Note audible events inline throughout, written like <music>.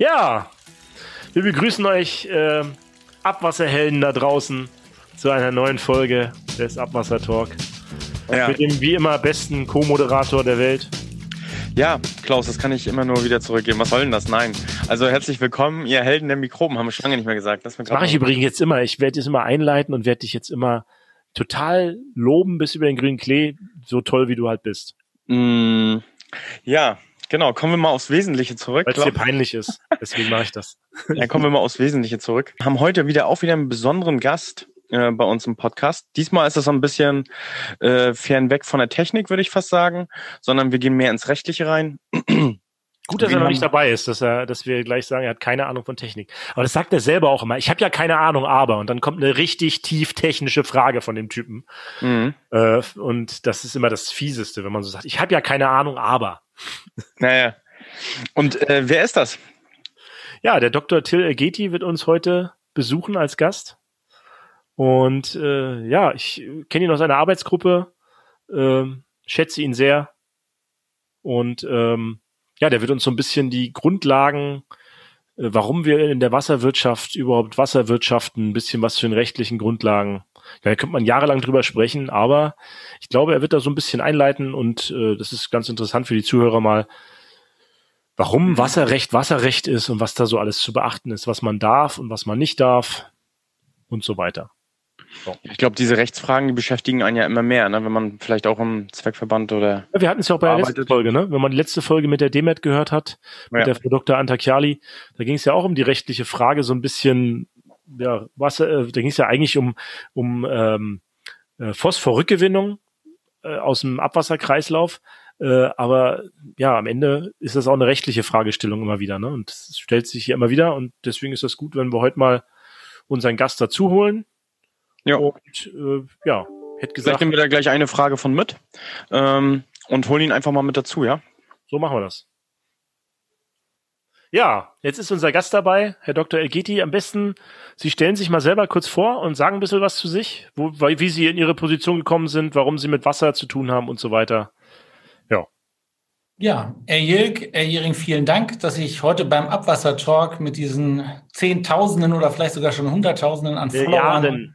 Ja, wir begrüßen euch äh, Abwasserhelden da draußen zu einer neuen Folge des Abwasser Talk. Ja. Mit dem wie immer besten Co-Moderator der Welt. Ja, Klaus, das kann ich immer nur wieder zurückgeben. Was soll denn das? Nein. Also herzlich willkommen, ihr Helden der Mikroben, haben wir schon lange nicht mehr gesagt. Das, das mache ich übrigens jetzt immer. Ich werde jetzt immer einleiten und werde dich jetzt immer total loben bis über den grünen Klee, so toll wie du halt bist. Mm, ja, Genau, kommen wir mal aufs Wesentliche zurück. Weil es dir peinlich ist. Deswegen mache ich das. <laughs> Ja, kommen wir mal aufs Wesentliche zurück. Wir haben heute wieder auch wieder einen besonderen Gast äh, bei uns im Podcast. Diesmal ist es so ein bisschen äh, fernweg von der Technik, würde ich fast sagen, sondern wir gehen mehr ins Rechtliche rein. Gut, dass er noch nicht dabei ist, dass er, dass wir gleich sagen, er hat keine Ahnung von Technik. Aber das sagt er selber auch immer. Ich habe ja keine Ahnung, aber und dann kommt eine richtig tief technische Frage von dem Typen. Mhm. Äh, und das ist immer das Fieseste, wenn man so sagt, ich habe ja keine Ahnung, aber. Naja. Und äh, wer ist das? Ja, der Dr. Till Ergeti wird uns heute besuchen als Gast. Und äh, ja, ich kenne ihn aus einer Arbeitsgruppe, äh, schätze ihn sehr und ähm, ja, der wird uns so ein bisschen die Grundlagen, äh, warum wir in der Wasserwirtschaft überhaupt Wasserwirtschaften, ein bisschen was zu den rechtlichen Grundlagen. Ja, da könnte man jahrelang drüber sprechen, aber ich glaube, er wird da so ein bisschen einleiten und äh, das ist ganz interessant für die Zuhörer mal, warum mhm. Wasserrecht Wasserrecht ist und was da so alles zu beachten ist, was man darf und was man nicht darf und so weiter. Ich glaube, diese Rechtsfragen, die beschäftigen einen ja immer mehr, ne? wenn man vielleicht auch im Zweckverband oder. Ja, wir hatten es ja auch bei der letzten Folge, ne? Wenn man die letzte Folge mit der Demet gehört hat, mit ja. der Frau Dr. Antakiali, da ging es ja auch um die rechtliche Frage, so ein bisschen, ja, was, äh, da ging es ja eigentlich um, um ähm, äh, Phosphorrückgewinnung äh, aus dem Abwasserkreislauf. Äh, aber ja, am Ende ist das auch eine rechtliche Fragestellung immer wieder, ne? Und es stellt sich hier immer wieder und deswegen ist das gut, wenn wir heute mal unseren Gast dazu holen ja. Und äh, ja, hätte gesagt. Vielleicht nehmen wir da gleich eine Frage von mit ähm, und holen ihn einfach mal mit dazu, ja? So machen wir das. Ja, jetzt ist unser Gast dabei, Herr Dr. Elgeti. Am besten, Sie stellen sich mal selber kurz vor und sagen ein bisschen was zu sich, wo, wie Sie in Ihre Position gekommen sind, warum Sie mit Wasser zu tun haben und so weiter. Ja. Ja, Herr Jilk, Herr Jering, vielen Dank, dass ich heute beim Abwasser-Talk mit diesen Zehntausenden oder vielleicht sogar schon Hunderttausenden an Followern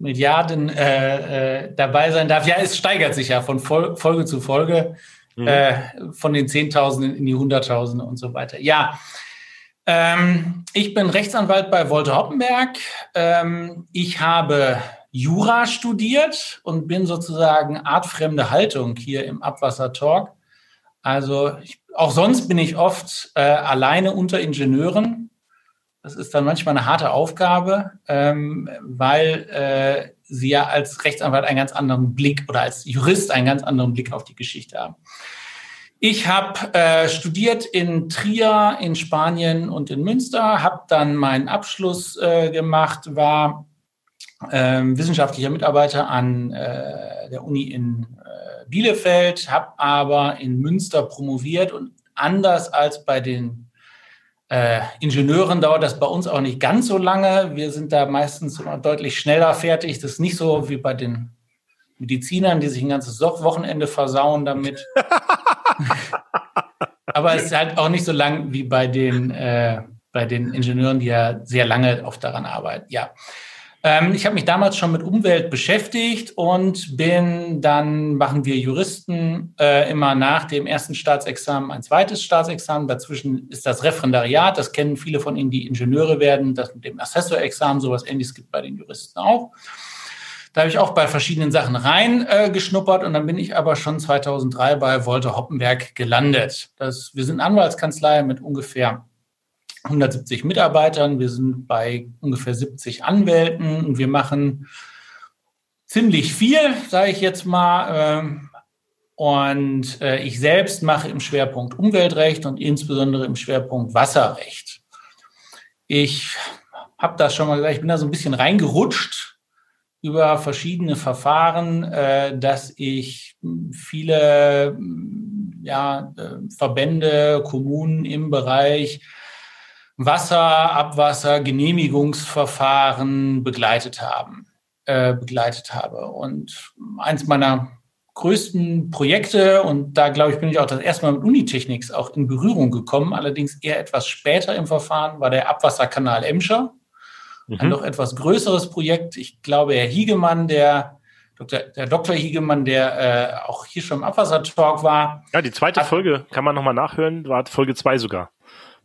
Milliarden äh, äh, dabei sein darf. Ja, es steigert sich ja von Fol Folge zu Folge, mhm. äh, von den Zehntausenden in die Hunderttausende und so weiter. Ja, ähm, ich bin Rechtsanwalt bei Wolter Hoppenberg. Ähm, ich habe Jura studiert und bin sozusagen artfremde Haltung hier im Abwasser Talk. Also ich, auch sonst bin ich oft äh, alleine unter Ingenieuren das ist dann manchmal eine harte Aufgabe, ähm, weil äh, sie ja als Rechtsanwalt einen ganz anderen Blick oder als Jurist einen ganz anderen Blick auf die Geschichte haben. Ich habe äh, studiert in Trier, in Spanien und in Münster, habe dann meinen Abschluss äh, gemacht, war äh, wissenschaftlicher Mitarbeiter an äh, der Uni in äh, Bielefeld, habe aber in Münster promoviert und anders als bei den äh, Ingenieuren dauert das bei uns auch nicht ganz so lange. Wir sind da meistens deutlich schneller fertig. Das ist nicht so wie bei den Medizinern, die sich ein ganzes Wochenende versauen damit. <laughs> Aber es ist halt auch nicht so lang wie bei den, äh, bei den Ingenieuren, die ja sehr lange oft daran arbeiten. Ja. Ähm, ich habe mich damals schon mit Umwelt beschäftigt und bin dann, machen wir Juristen äh, immer nach dem ersten Staatsexamen ein zweites Staatsexamen. Dazwischen ist das Referendariat, das kennen viele von Ihnen, die Ingenieure werden, das mit dem Assessorexamen, sowas ähnliches gibt bei den Juristen auch. Da habe ich auch bei verschiedenen Sachen reingeschnuppert äh, und dann bin ich aber schon 2003 bei Wolter Hoppenberg gelandet. Das, wir sind Anwaltskanzlei mit ungefähr 170 Mitarbeitern. Wir sind bei ungefähr 70 Anwälten und wir machen ziemlich viel, sage ich jetzt mal. Ähm, und äh, ich selbst mache im Schwerpunkt Umweltrecht und insbesondere im Schwerpunkt Wasserrecht. Ich habe das schon mal gesagt, ich bin da so ein bisschen reingerutscht über verschiedene Verfahren, äh, dass ich viele ja, äh, Verbände, Kommunen im Bereich Wasser, Abwasser, Genehmigungsverfahren begleitet haben, äh, begleitet habe. Und eins meiner größten Projekte und da glaube ich bin ich auch das erste Mal mit Unitechnics auch in Berührung gekommen, allerdings eher etwas später im Verfahren, war der Abwasserkanal Emscher. Mhm. Ein noch etwas größeres Projekt. Ich glaube, Herr Hiegemann, der Dr. der Dr. Hiegemann, der äh, auch hier schon im Abwassertalk war. Ja, die zweite hat, Folge kann man nochmal nachhören, war Folge zwei sogar.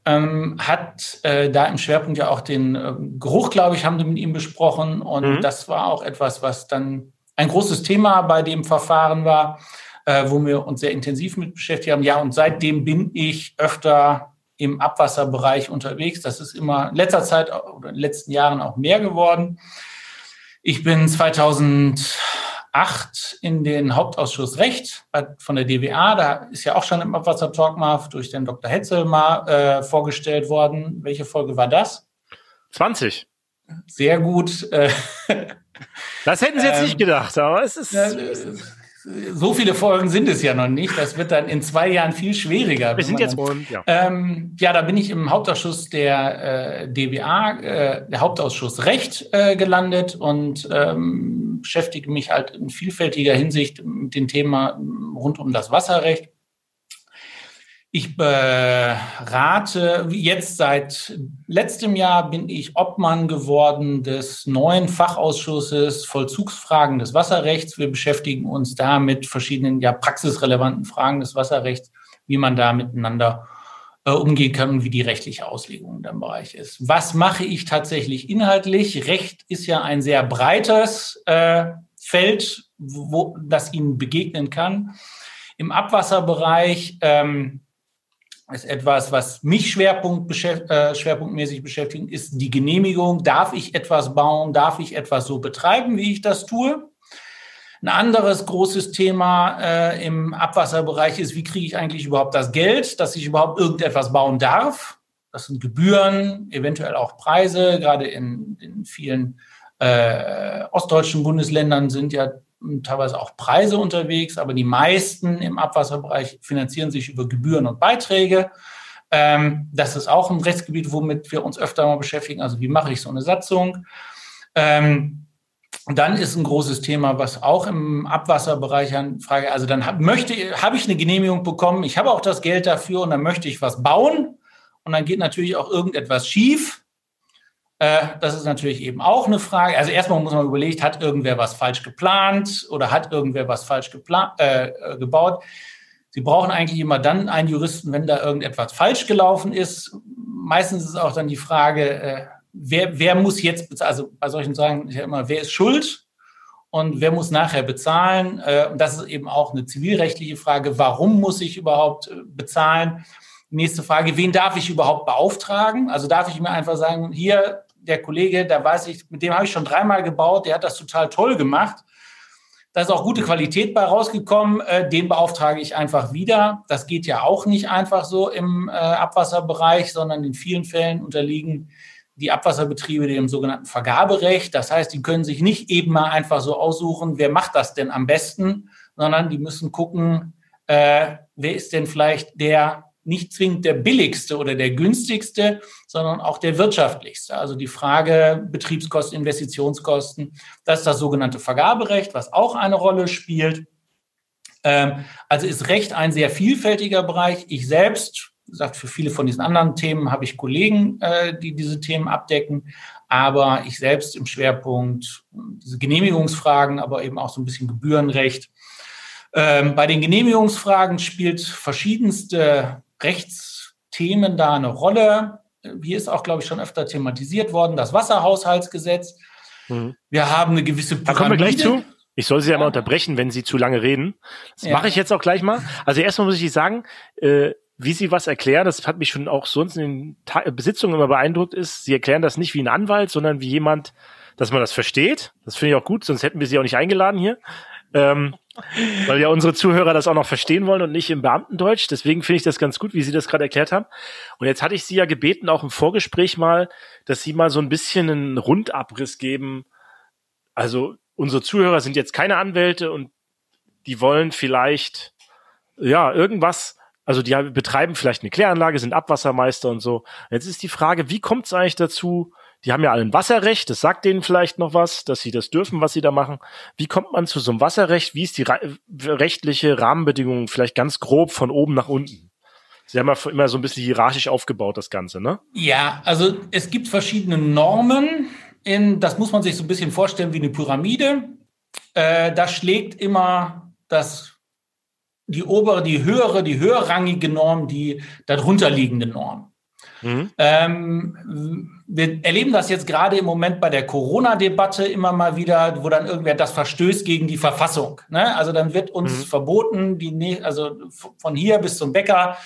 Ähm, hat äh, da im Schwerpunkt ja auch den äh, Geruch, glaube ich, haben sie mit ihm besprochen. Und mhm. das war auch etwas, was dann ein großes Thema bei dem Verfahren war, äh, wo wir uns sehr intensiv mit beschäftigt haben. Ja, und seitdem bin ich öfter im Abwasserbereich unterwegs. Das ist immer in letzter Zeit oder in den letzten Jahren auch mehr geworden. Ich bin 2008 in den Hauptausschuss Recht von der DWA. Da ist ja auch schon im Abwasser-Talk mal durch den Dr. Hetzel mal äh, vorgestellt worden. Welche Folge war das? 20. Sehr gut. Äh, <laughs> das hätten Sie jetzt ähm, nicht gedacht, aber es ist. So viele Folgen sind es ja noch nicht. Das wird dann in zwei Jahren viel schwieriger. Wir sind jetzt dann, ja. Ähm, ja, da bin ich im Hauptausschuss der äh, DWA, äh, der Hauptausschuss Recht äh, gelandet und ähm, beschäftige mich halt in vielfältiger Hinsicht mit dem Thema rund um das Wasserrecht. Ich berate jetzt seit letztem Jahr bin ich Obmann geworden des neuen Fachausschusses Vollzugsfragen des Wasserrechts. Wir beschäftigen uns da mit verschiedenen ja praxisrelevanten Fragen des Wasserrechts, wie man da miteinander äh, umgehen kann und wie die rechtliche Auslegung in dem Bereich ist. Was mache ich tatsächlich inhaltlich? Recht ist ja ein sehr breites äh, Feld, wo das Ihnen begegnen kann. Im Abwasserbereich ähm, ist etwas, was mich Schwerpunkt äh, schwerpunktmäßig beschäftigt, ist die Genehmigung. Darf ich etwas bauen? Darf ich etwas so betreiben, wie ich das tue? Ein anderes großes Thema äh, im Abwasserbereich ist, wie kriege ich eigentlich überhaupt das Geld, dass ich überhaupt irgendetwas bauen darf? Das sind Gebühren, eventuell auch Preise. Gerade in, in vielen äh, ostdeutschen Bundesländern sind ja teilweise auch Preise unterwegs, aber die meisten im Abwasserbereich finanzieren sich über Gebühren und Beiträge. Ähm, das ist auch ein Rechtsgebiet, womit wir uns öfter mal beschäftigen. Also wie mache ich so eine Satzung? Ähm, dann ist ein großes Thema, was auch im Abwasserbereich an Frage, also dann hab, möchte, habe ich eine Genehmigung bekommen, ich habe auch das Geld dafür und dann möchte ich was bauen und dann geht natürlich auch irgendetwas schief. Äh, das ist natürlich eben auch eine Frage. Also erstmal muss man überlegen, hat irgendwer was falsch geplant oder hat irgendwer was falsch äh, äh, gebaut? Sie brauchen eigentlich immer dann einen Juristen, wenn da irgendetwas falsch gelaufen ist. Meistens ist auch dann die Frage, äh, wer, wer muss jetzt bezahlen? Also bei solchen Sagen ist ja immer, wer ist schuld? Und wer muss nachher bezahlen? Äh, und das ist eben auch eine zivilrechtliche Frage. Warum muss ich überhaupt bezahlen? Nächste Frage, wen darf ich überhaupt beauftragen? Also darf ich mir einfach sagen, hier, der Kollege, da weiß ich, mit dem habe ich schon dreimal gebaut, der hat das total toll gemacht. Da ist auch gute Qualität bei rausgekommen. Äh, den beauftrage ich einfach wieder. Das geht ja auch nicht einfach so im äh, Abwasserbereich, sondern in vielen Fällen unterliegen die Abwasserbetriebe dem sogenannten Vergaberecht. Das heißt, die können sich nicht eben mal einfach so aussuchen, wer macht das denn am besten, sondern die müssen gucken, äh, wer ist denn vielleicht der nicht zwingend der billigste oder der günstigste, sondern auch der wirtschaftlichste. Also die Frage Betriebskosten, Investitionskosten, das ist das sogenannte Vergaberecht, was auch eine Rolle spielt. Ähm, also ist Recht ein sehr vielfältiger Bereich. Ich selbst, sagt für viele von diesen anderen Themen, habe ich Kollegen, äh, die diese Themen abdecken. Aber ich selbst im Schwerpunkt diese Genehmigungsfragen, aber eben auch so ein bisschen Gebührenrecht. Ähm, bei den Genehmigungsfragen spielt verschiedenste Rechtsthemen da eine Rolle. Hier ist auch, glaube ich, schon öfter thematisiert worden, das Wasserhaushaltsgesetz. Mhm. Wir haben eine gewisse Pyramide. Da kommen wir gleich zu. Ich soll Sie ja mal unterbrechen, wenn Sie zu lange reden. Das ja. mache ich jetzt auch gleich mal. Also erstmal muss ich sagen, äh, wie Sie was erklären, das hat mich schon auch sonst in den Ta Besitzungen immer beeindruckt, ist, Sie erklären das nicht wie ein Anwalt, sondern wie jemand, dass man das versteht. Das finde ich auch gut, sonst hätten wir Sie auch nicht eingeladen hier. Ähm, weil ja unsere Zuhörer das auch noch verstehen wollen und nicht im Beamtendeutsch. Deswegen finde ich das ganz gut, wie Sie das gerade erklärt haben. Und jetzt hatte ich Sie ja gebeten, auch im Vorgespräch mal, dass Sie mal so ein bisschen einen Rundabriss geben. Also unsere Zuhörer sind jetzt keine Anwälte und die wollen vielleicht, ja, irgendwas, also die betreiben vielleicht eine Kläranlage, sind Abwassermeister und so. Jetzt ist die Frage, wie kommt es eigentlich dazu, die haben ja alle ein Wasserrecht, das sagt denen vielleicht noch was, dass sie das dürfen, was sie da machen. Wie kommt man zu so einem Wasserrecht? Wie ist die rechtliche Rahmenbedingung vielleicht ganz grob von oben nach unten? Sie haben ja immer so ein bisschen hierarchisch aufgebaut, das Ganze, ne? Ja, also es gibt verschiedene Normen. In, das muss man sich so ein bisschen vorstellen wie eine Pyramide. Äh, da schlägt immer das die obere, die höhere, die höherrangige Norm, die darunter liegende Norm. Mhm. Ähm, wir erleben das jetzt gerade im Moment bei der Corona-Debatte immer mal wieder, wo dann irgendwer das verstößt gegen die Verfassung. Ne? Also dann wird uns mhm. verboten, die, also von hier bis zum Bäcker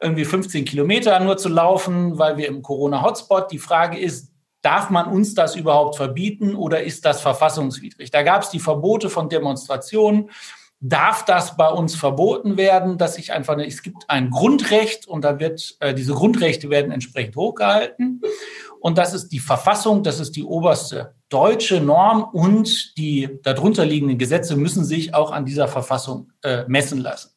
irgendwie 15 Kilometer nur zu laufen, weil wir im Corona-Hotspot. Die Frage ist, darf man uns das überhaupt verbieten oder ist das verfassungswidrig? Da gab es die Verbote von Demonstrationen darf das bei uns verboten werden, dass ich einfach, es gibt ein Grundrecht und da wird, äh, diese Grundrechte werden entsprechend hochgehalten. Und das ist die Verfassung, das ist die oberste deutsche Norm und die darunter liegenden Gesetze müssen sich auch an dieser Verfassung äh, messen lassen.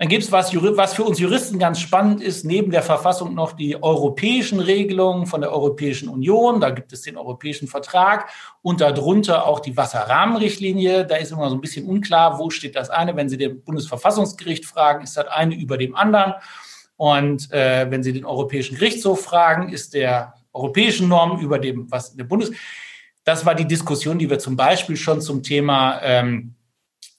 Dann gibt es was, was für uns Juristen ganz spannend ist, neben der Verfassung noch die europäischen Regelungen von der Europäischen Union. Da gibt es den Europäischen Vertrag und darunter auch die Wasserrahmenrichtlinie. Da ist immer so ein bisschen unklar, wo steht das eine. Wenn Sie den Bundesverfassungsgericht fragen, ist das eine über dem anderen. Und äh, wenn Sie den Europäischen Gerichtshof fragen, ist der europäischen Norm über dem, was der Bundes. Das war die Diskussion, die wir zum Beispiel schon zum Thema ähm,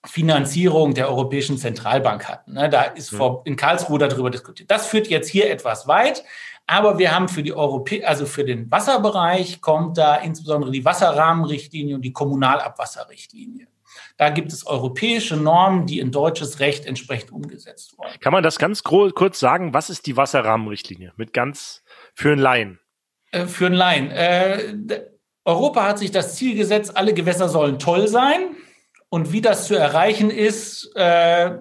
Finanzierung der Europäischen Zentralbank hatten. Ne? Da ist vor, in Karlsruhe darüber diskutiert. Das führt jetzt hier etwas weit. Aber wir haben für die Europä also für den Wasserbereich kommt da insbesondere die Wasserrahmenrichtlinie und die Kommunalabwasserrichtlinie. Da gibt es europäische Normen, die in deutsches Recht entsprechend umgesetzt wurden. Kann man das ganz kurz sagen? Was ist die Wasserrahmenrichtlinie? Mit ganz für einen Laien. Äh, für einen Laien. Äh, Europa hat sich das Ziel gesetzt, alle Gewässer sollen toll sein. Und wie das zu erreichen ist, äh,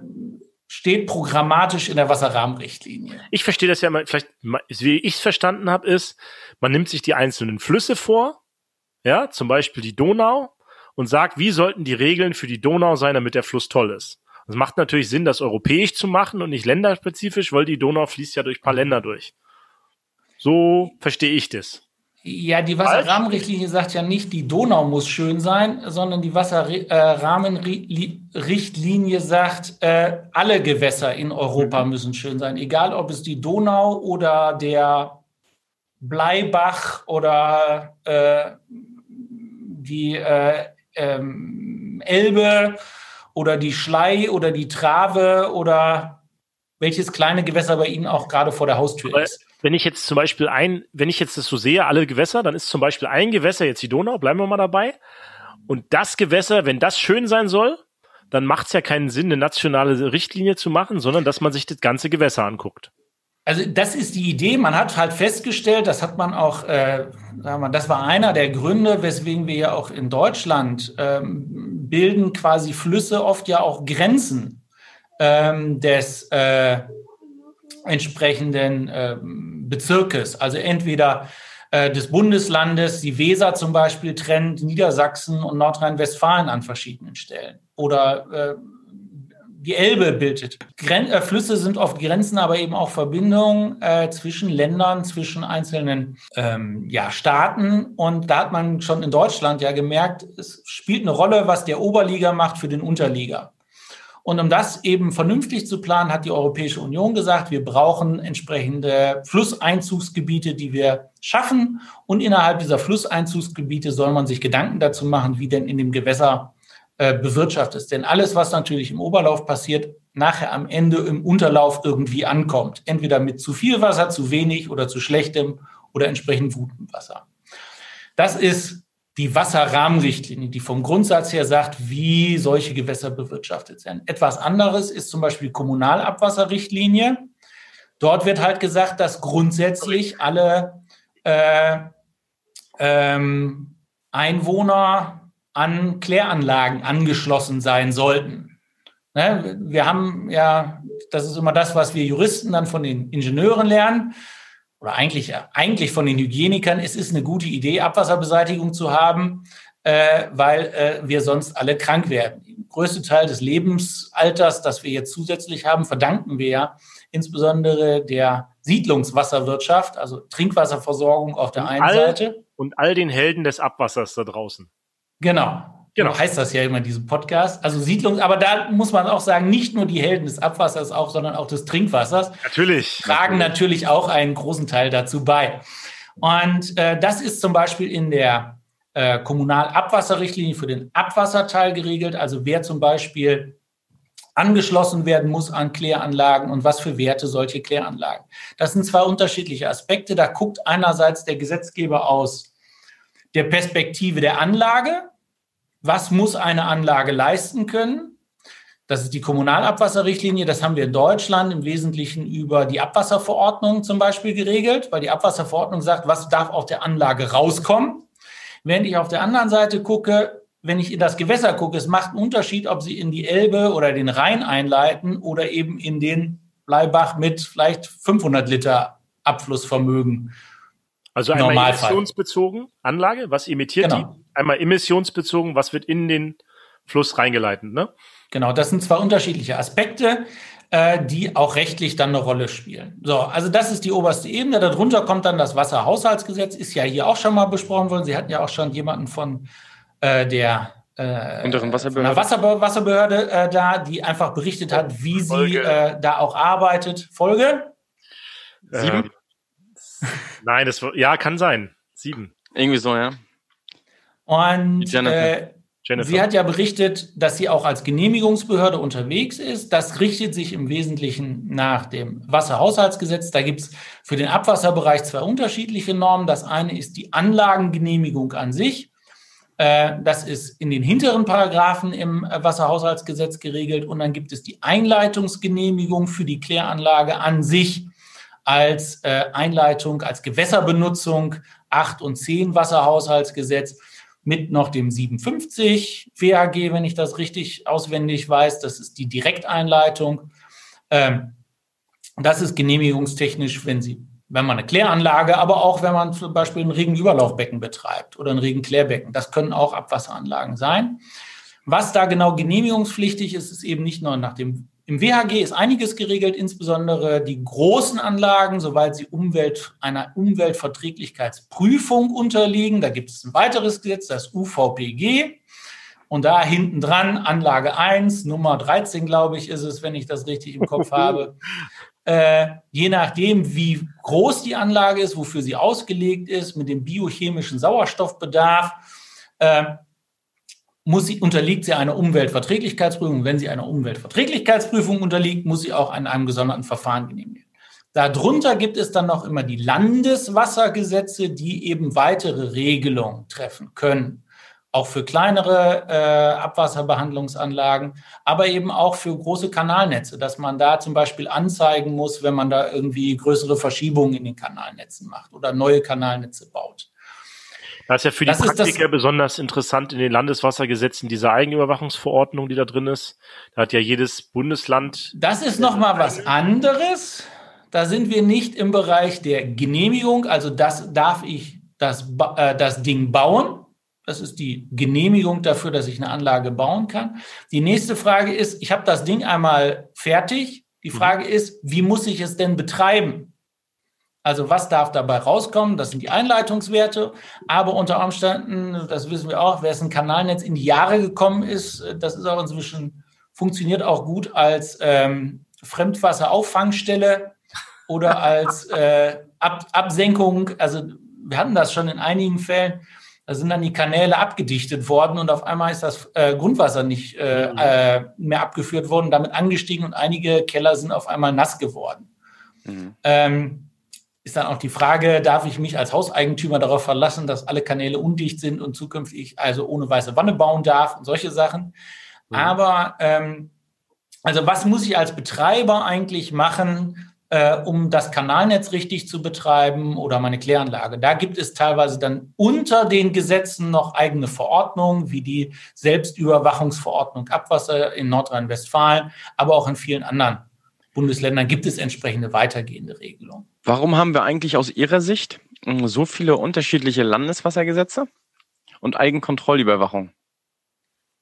steht programmatisch in der Wasserrahmenrichtlinie. Ich verstehe das ja mal, vielleicht, wie ich es verstanden habe, ist, man nimmt sich die einzelnen Flüsse vor, ja, zum Beispiel die Donau, und sagt, wie sollten die Regeln für die Donau sein, damit der Fluss toll ist. Es macht natürlich Sinn, das europäisch zu machen und nicht länderspezifisch, weil die Donau fließt ja durch ein paar Länder durch. So verstehe ich das. Ja, die Wasserrahmenrichtlinie sagt ja nicht, die Donau muss schön sein, sondern die Wasserrahmenrichtlinie sagt, äh, alle Gewässer in Europa mhm. müssen schön sein, egal ob es die Donau oder der Bleibach oder äh, die äh, ähm, Elbe oder die Schlei oder die Trave oder welches kleine Gewässer bei Ihnen auch gerade vor der Haustür ist wenn ich jetzt zum Beispiel ein, wenn ich jetzt das so sehe, alle Gewässer, dann ist zum Beispiel ein Gewässer jetzt die Donau, bleiben wir mal dabei. Und das Gewässer, wenn das schön sein soll, dann macht es ja keinen Sinn, eine nationale Richtlinie zu machen, sondern dass man sich das ganze Gewässer anguckt. Also das ist die Idee. Man hat halt festgestellt, das hat man auch, äh, sagen wir, mal, das war einer der Gründe, weswegen wir ja auch in Deutschland ähm, bilden quasi Flüsse oft ja auch Grenzen ähm, des äh, entsprechenden ähm, Bezirkes. Also entweder äh, des Bundeslandes, die Weser zum Beispiel trennt Niedersachsen und Nordrhein-Westfalen an verschiedenen Stellen. Oder äh, die Elbe bildet. Gren äh, Flüsse sind oft Grenzen, aber eben auch Verbindungen äh, zwischen Ländern, zwischen einzelnen ähm, ja, Staaten. Und da hat man schon in Deutschland ja gemerkt, es spielt eine Rolle, was der Oberliga macht für den Unterliga. Und um das eben vernünftig zu planen, hat die Europäische Union gesagt, wir brauchen entsprechende Flusseinzugsgebiete, die wir schaffen. Und innerhalb dieser Flusseinzugsgebiete soll man sich Gedanken dazu machen, wie denn in dem Gewässer äh, bewirtschaftet ist. Denn alles, was natürlich im Oberlauf passiert, nachher am Ende im Unterlauf irgendwie ankommt. Entweder mit zu viel Wasser, zu wenig oder zu schlechtem oder entsprechend gutem Wasser. Das ist die Wasserrahmenrichtlinie, die vom Grundsatz her sagt, wie solche Gewässer bewirtschaftet werden. Etwas anderes ist zum Beispiel Kommunalabwasserrichtlinie. Dort wird halt gesagt, dass grundsätzlich alle äh, ähm, Einwohner an Kläranlagen angeschlossen sein sollten. Ne? Wir haben ja, das ist immer das, was wir Juristen dann von den Ingenieuren lernen oder eigentlich, eigentlich von den Hygienikern, es ist eine gute Idee, Abwasserbeseitigung zu haben, äh, weil äh, wir sonst alle krank werden. Den größten Teil des Lebensalters, das wir jetzt zusätzlich haben, verdanken wir ja insbesondere der Siedlungswasserwirtschaft, also Trinkwasserversorgung auf der und einen all, Seite. Und all den Helden des Abwassers da draußen. Genau. Genau. Heißt das ja immer in diesem Podcast. Also Siedlung, aber da muss man auch sagen, nicht nur die Helden des Abwassers auf, sondern auch des Trinkwassers. Natürlich. Tragen natürlich, natürlich auch einen großen Teil dazu bei. Und äh, das ist zum Beispiel in der äh, Kommunalabwasserrichtlinie für den Abwasserteil geregelt. Also wer zum Beispiel angeschlossen werden muss an Kläranlagen und was für Werte solche Kläranlagen. Das sind zwei unterschiedliche Aspekte. Da guckt einerseits der Gesetzgeber aus der Perspektive der Anlage, was muss eine Anlage leisten können? Das ist die Kommunalabwasserrichtlinie. Das haben wir in Deutschland im Wesentlichen über die Abwasserverordnung zum Beispiel geregelt, weil die Abwasserverordnung sagt, was darf auf der Anlage rauskommen. Während ich auf der anderen Seite gucke, wenn ich in das Gewässer gucke, es macht einen Unterschied, ob Sie in die Elbe oder den Rhein einleiten oder eben in den Bleibach mit vielleicht 500 Liter Abflussvermögen. Also einmal Normalfall. emissionsbezogen Anlage, was emittiert genau. die? Einmal emissionsbezogen, was wird in den Fluss reingeleitet, ne? Genau, das sind zwei unterschiedliche Aspekte, äh, die auch rechtlich dann eine Rolle spielen. So, also das ist die oberste Ebene. Darunter kommt dann das Wasserhaushaltsgesetz, ist ja hier auch schon mal besprochen worden. Sie hatten ja auch schon jemanden von äh, der äh, unteren Wasserbehörde, Wasser, Wasserbehörde äh, da, die einfach berichtet hat, wie Folge. sie äh, da auch arbeitet. Folge? Sieben? Ähm, <laughs> Nein, das ja kann sein. Sieben. Irgendwie so, ja. Und äh, sie hat ja berichtet, dass sie auch als Genehmigungsbehörde unterwegs ist. Das richtet sich im Wesentlichen nach dem Wasserhaushaltsgesetz. Da gibt es für den Abwasserbereich zwei unterschiedliche Normen. Das eine ist die Anlagengenehmigung an sich. Äh, das ist in den hinteren Paragraphen im Wasserhaushaltsgesetz geregelt. Und dann gibt es die Einleitungsgenehmigung für die Kläranlage an sich als äh, Einleitung, als Gewässerbenutzung 8 und 10 Wasserhaushaltsgesetz mit noch dem 57 WAG, wenn ich das richtig auswendig weiß. Das ist die Direkteinleitung. Ähm, das ist genehmigungstechnisch, wenn Sie, wenn man eine Kläranlage, aber auch wenn man zum Beispiel ein Regenüberlaufbecken betreibt oder ein Regenklärbecken. Das können auch Abwasseranlagen sein. Was da genau genehmigungspflichtig ist, ist eben nicht nur nach dem im WHG ist einiges geregelt, insbesondere die großen Anlagen, soweit sie Umwelt, einer Umweltverträglichkeitsprüfung unterliegen. Da gibt es ein weiteres Gesetz, das UVPG. Und da hinten dran Anlage 1, Nummer 13, glaube ich, ist es, wenn ich das richtig im Kopf habe. <laughs> Äh, je nachdem, wie groß die Anlage ist, wofür sie ausgelegt ist, mit dem biochemischen Sauerstoffbedarf, äh, muss sie, unterliegt sie einer Umweltverträglichkeitsprüfung. Wenn sie einer Umweltverträglichkeitsprüfung unterliegt, muss sie auch an einem gesonderten Verfahren genehmigen. Darunter gibt es dann noch immer die Landeswassergesetze, die eben weitere Regelungen treffen können. Auch für kleinere äh, Abwasserbehandlungsanlagen, aber eben auch für große Kanalnetze, dass man da zum Beispiel anzeigen muss, wenn man da irgendwie größere Verschiebungen in den Kanalnetzen macht oder neue Kanalnetze baut. Das ist ja für die das Praktiker besonders interessant in den Landeswassergesetzen, diese Eigenüberwachungsverordnung, die da drin ist. Da hat ja jedes Bundesland. Das ist nochmal was anderes. Da sind wir nicht im Bereich der Genehmigung. Also das darf ich das, äh, das Ding bauen. Das ist die Genehmigung dafür, dass ich eine Anlage bauen kann. Die nächste Frage ist, ich habe das Ding einmal fertig. Die mhm. Frage ist, wie muss ich es denn betreiben? Also was darf dabei rauskommen? Das sind die Einleitungswerte. Aber unter Umständen, das wissen wir auch, wer es ein Kanalnetz in die Jahre gekommen ist, das ist auch inzwischen, funktioniert auch gut als ähm, Fremdwasserauffangstelle oder als <laughs> äh, Ab Absenkung. Also wir hatten das schon in einigen Fällen. Da sind dann die Kanäle abgedichtet worden und auf einmal ist das äh, Grundwasser nicht äh, äh, mehr abgeführt worden, damit angestiegen und einige Keller sind auf einmal nass geworden. Mhm. Ähm, ist dann auch die Frage, darf ich mich als Hauseigentümer darauf verlassen, dass alle Kanäle undicht sind und zukünftig also ohne weiße Wanne bauen darf und solche Sachen. Mhm. Aber ähm, also was muss ich als Betreiber eigentlich machen, äh, um das Kanalnetz richtig zu betreiben oder meine Kläranlage? Da gibt es teilweise dann unter den Gesetzen noch eigene Verordnungen, wie die Selbstüberwachungsverordnung Abwasser in Nordrhein-Westfalen, aber auch in vielen anderen Bundesländern gibt es entsprechende weitergehende Regelungen. Warum haben wir eigentlich aus Ihrer Sicht hm, so viele unterschiedliche Landeswassergesetze und Eigenkontrollüberwachung?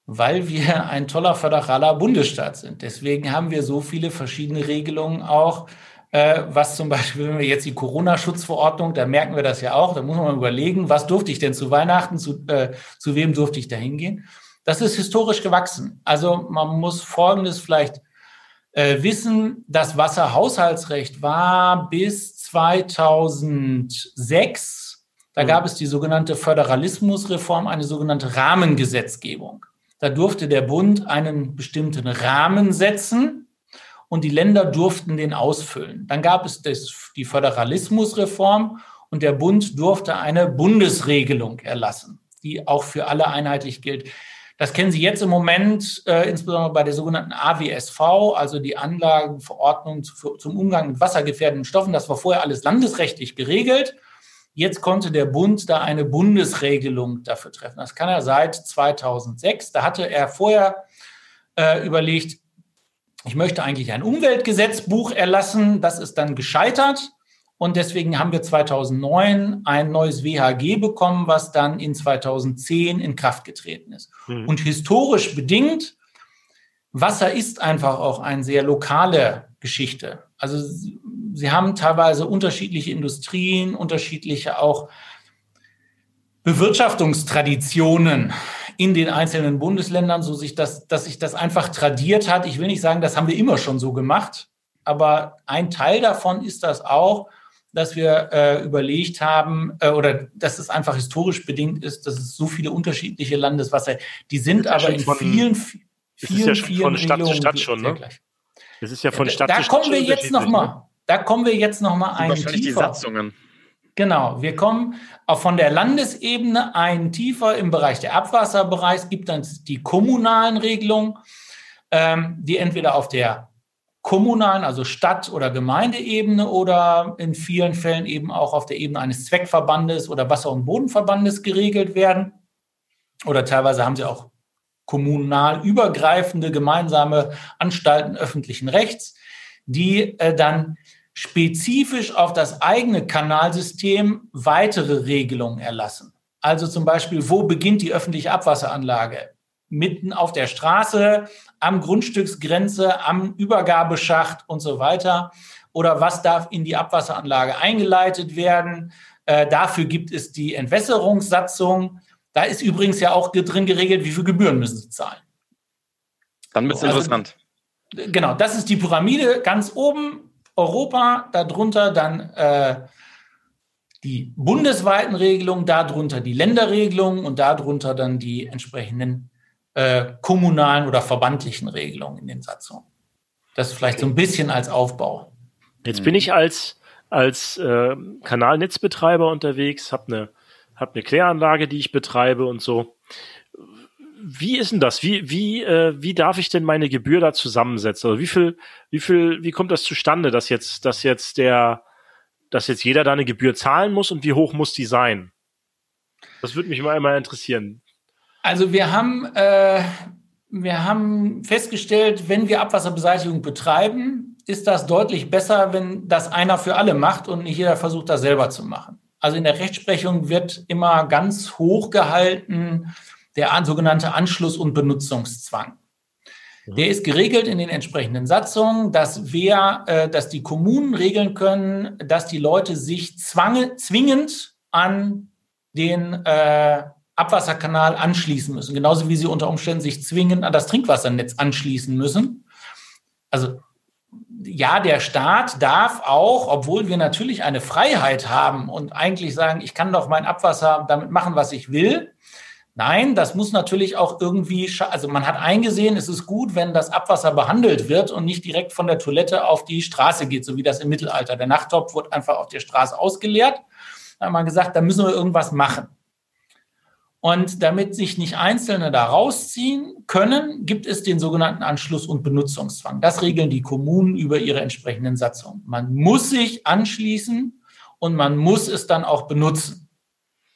Weil wir ein toller föderaler Bundesstaat sind. Deswegen haben wir so viele verschiedene Regelungen auch äh, was zum Beispiel, wenn wir jetzt die Corona-Schutzverordnung, da merken wir das ja auch, da muss man mal überlegen, was durfte ich denn zu Weihnachten, zu, äh, zu wem durfte ich da hingehen? Das ist historisch gewachsen. Also man muss Folgendes vielleicht äh, wissen, das Wasserhaushaltsrecht war bis 2006, da gab es die sogenannte Föderalismusreform, eine sogenannte Rahmengesetzgebung. Da durfte der Bund einen bestimmten Rahmen setzen und die Länder durften den ausfüllen. Dann gab es das, die Föderalismusreform und der Bund durfte eine Bundesregelung erlassen, die auch für alle einheitlich gilt. Das kennen Sie jetzt im Moment, äh, insbesondere bei der sogenannten AWSV, also die Anlagenverordnung zu, zum Umgang mit wassergefährdenden Stoffen. Das war vorher alles landesrechtlich geregelt. Jetzt konnte der Bund da eine Bundesregelung dafür treffen. Das kann er seit 2006. Da hatte er vorher äh, überlegt, ich möchte eigentlich ein Umweltgesetzbuch erlassen. Das ist dann gescheitert. Und deswegen haben wir 2009 ein neues WHG bekommen, was dann in 2010 in Kraft getreten ist. Mhm. Und historisch bedingt, Wasser ist einfach auch eine sehr lokale Geschichte. Also sie haben teilweise unterschiedliche Industrien, unterschiedliche auch Bewirtschaftungstraditionen in den einzelnen Bundesländern, so sich das, dass sich das einfach tradiert hat. Ich will nicht sagen, das haben wir immer schon so gemacht, aber ein Teil davon ist das auch, dass wir äh, überlegt haben äh, oder dass es einfach historisch bedingt ist, dass es so viele unterschiedliche Landeswasser, die sind aber in von, vielen, vielen, ist ja vielen von Stadt zu Stadt schon, ne? Das ist ja von Stadt da, zu Stadt. Da kommen wir jetzt noch mal. Ne? Da kommen wir jetzt noch mal ein tiefer. Die Satzungen. Genau, wir kommen auch von der Landesebene ein tiefer im Bereich der Abwasserbereich. Es gibt dann die kommunalen Regelungen, ähm, die entweder auf der kommunalen, also Stadt- oder Gemeindeebene oder in vielen Fällen eben auch auf der Ebene eines Zweckverbandes oder Wasser- und Bodenverbandes geregelt werden. Oder teilweise haben sie auch kommunal übergreifende gemeinsame Anstalten öffentlichen Rechts, die äh, dann spezifisch auf das eigene Kanalsystem weitere Regelungen erlassen. Also zum Beispiel, wo beginnt die öffentliche Abwasseranlage? Mitten auf der Straße, am Grundstücksgrenze, am Übergabeschacht und so weiter? Oder was darf in die Abwasseranlage eingeleitet werden? Äh, dafür gibt es die Entwässerungssatzung. Da ist übrigens ja auch drin geregelt, wie viel Gebühren müssen Sie zahlen. Dann wird es also, interessant. Genau, das ist die Pyramide ganz oben. Europa, darunter dann äh, die bundesweiten Regelungen, darunter die Länderregelungen und darunter dann die entsprechenden äh, kommunalen oder verbandlichen Regelungen in den Satzungen. Das vielleicht so ein bisschen als Aufbau. Jetzt bin ich als, als äh, Kanalnetzbetreiber unterwegs, habe eine hab ne Kläranlage, die ich betreibe und so. Wie ist denn das? Wie, wie, äh, wie darf ich denn meine Gebühr da zusammensetzen? Also wie viel, wie viel, wie kommt das zustande, dass jetzt, dass jetzt der, dass jetzt jeder da eine Gebühr zahlen muss und wie hoch muss die sein? Das würde mich immer einmal interessieren. Also wir haben, äh, wir haben festgestellt, wenn wir Abwasserbeseitigung betreiben, ist das deutlich besser, wenn das einer für alle macht und nicht jeder versucht, das selber zu machen. Also in der Rechtsprechung wird immer ganz hoch gehalten der sogenannte Anschluss- und Benutzungszwang. Der ist geregelt in den entsprechenden Satzungen, dass wer, äh, dass die Kommunen regeln können, dass die Leute sich zwange, zwingend an den äh, Abwasserkanal anschließen müssen, genauso wie sie unter Umständen sich zwingend an das Trinkwassernetz anschließen müssen. Also ja, der Staat darf auch, obwohl wir natürlich eine Freiheit haben und eigentlich sagen, ich kann doch mein Abwasser damit machen, was ich will. Nein, das muss natürlich auch irgendwie, also man hat eingesehen, es ist gut, wenn das Abwasser behandelt wird und nicht direkt von der Toilette auf die Straße geht, so wie das im Mittelalter. Der Nachttopf wurde einfach auf der Straße ausgeleert. Da hat man gesagt, da müssen wir irgendwas machen. Und damit sich nicht Einzelne da rausziehen können, gibt es den sogenannten Anschluss- und Benutzungszwang. Das regeln die Kommunen über ihre entsprechenden Satzungen. Man muss sich anschließen und man muss es dann auch benutzen.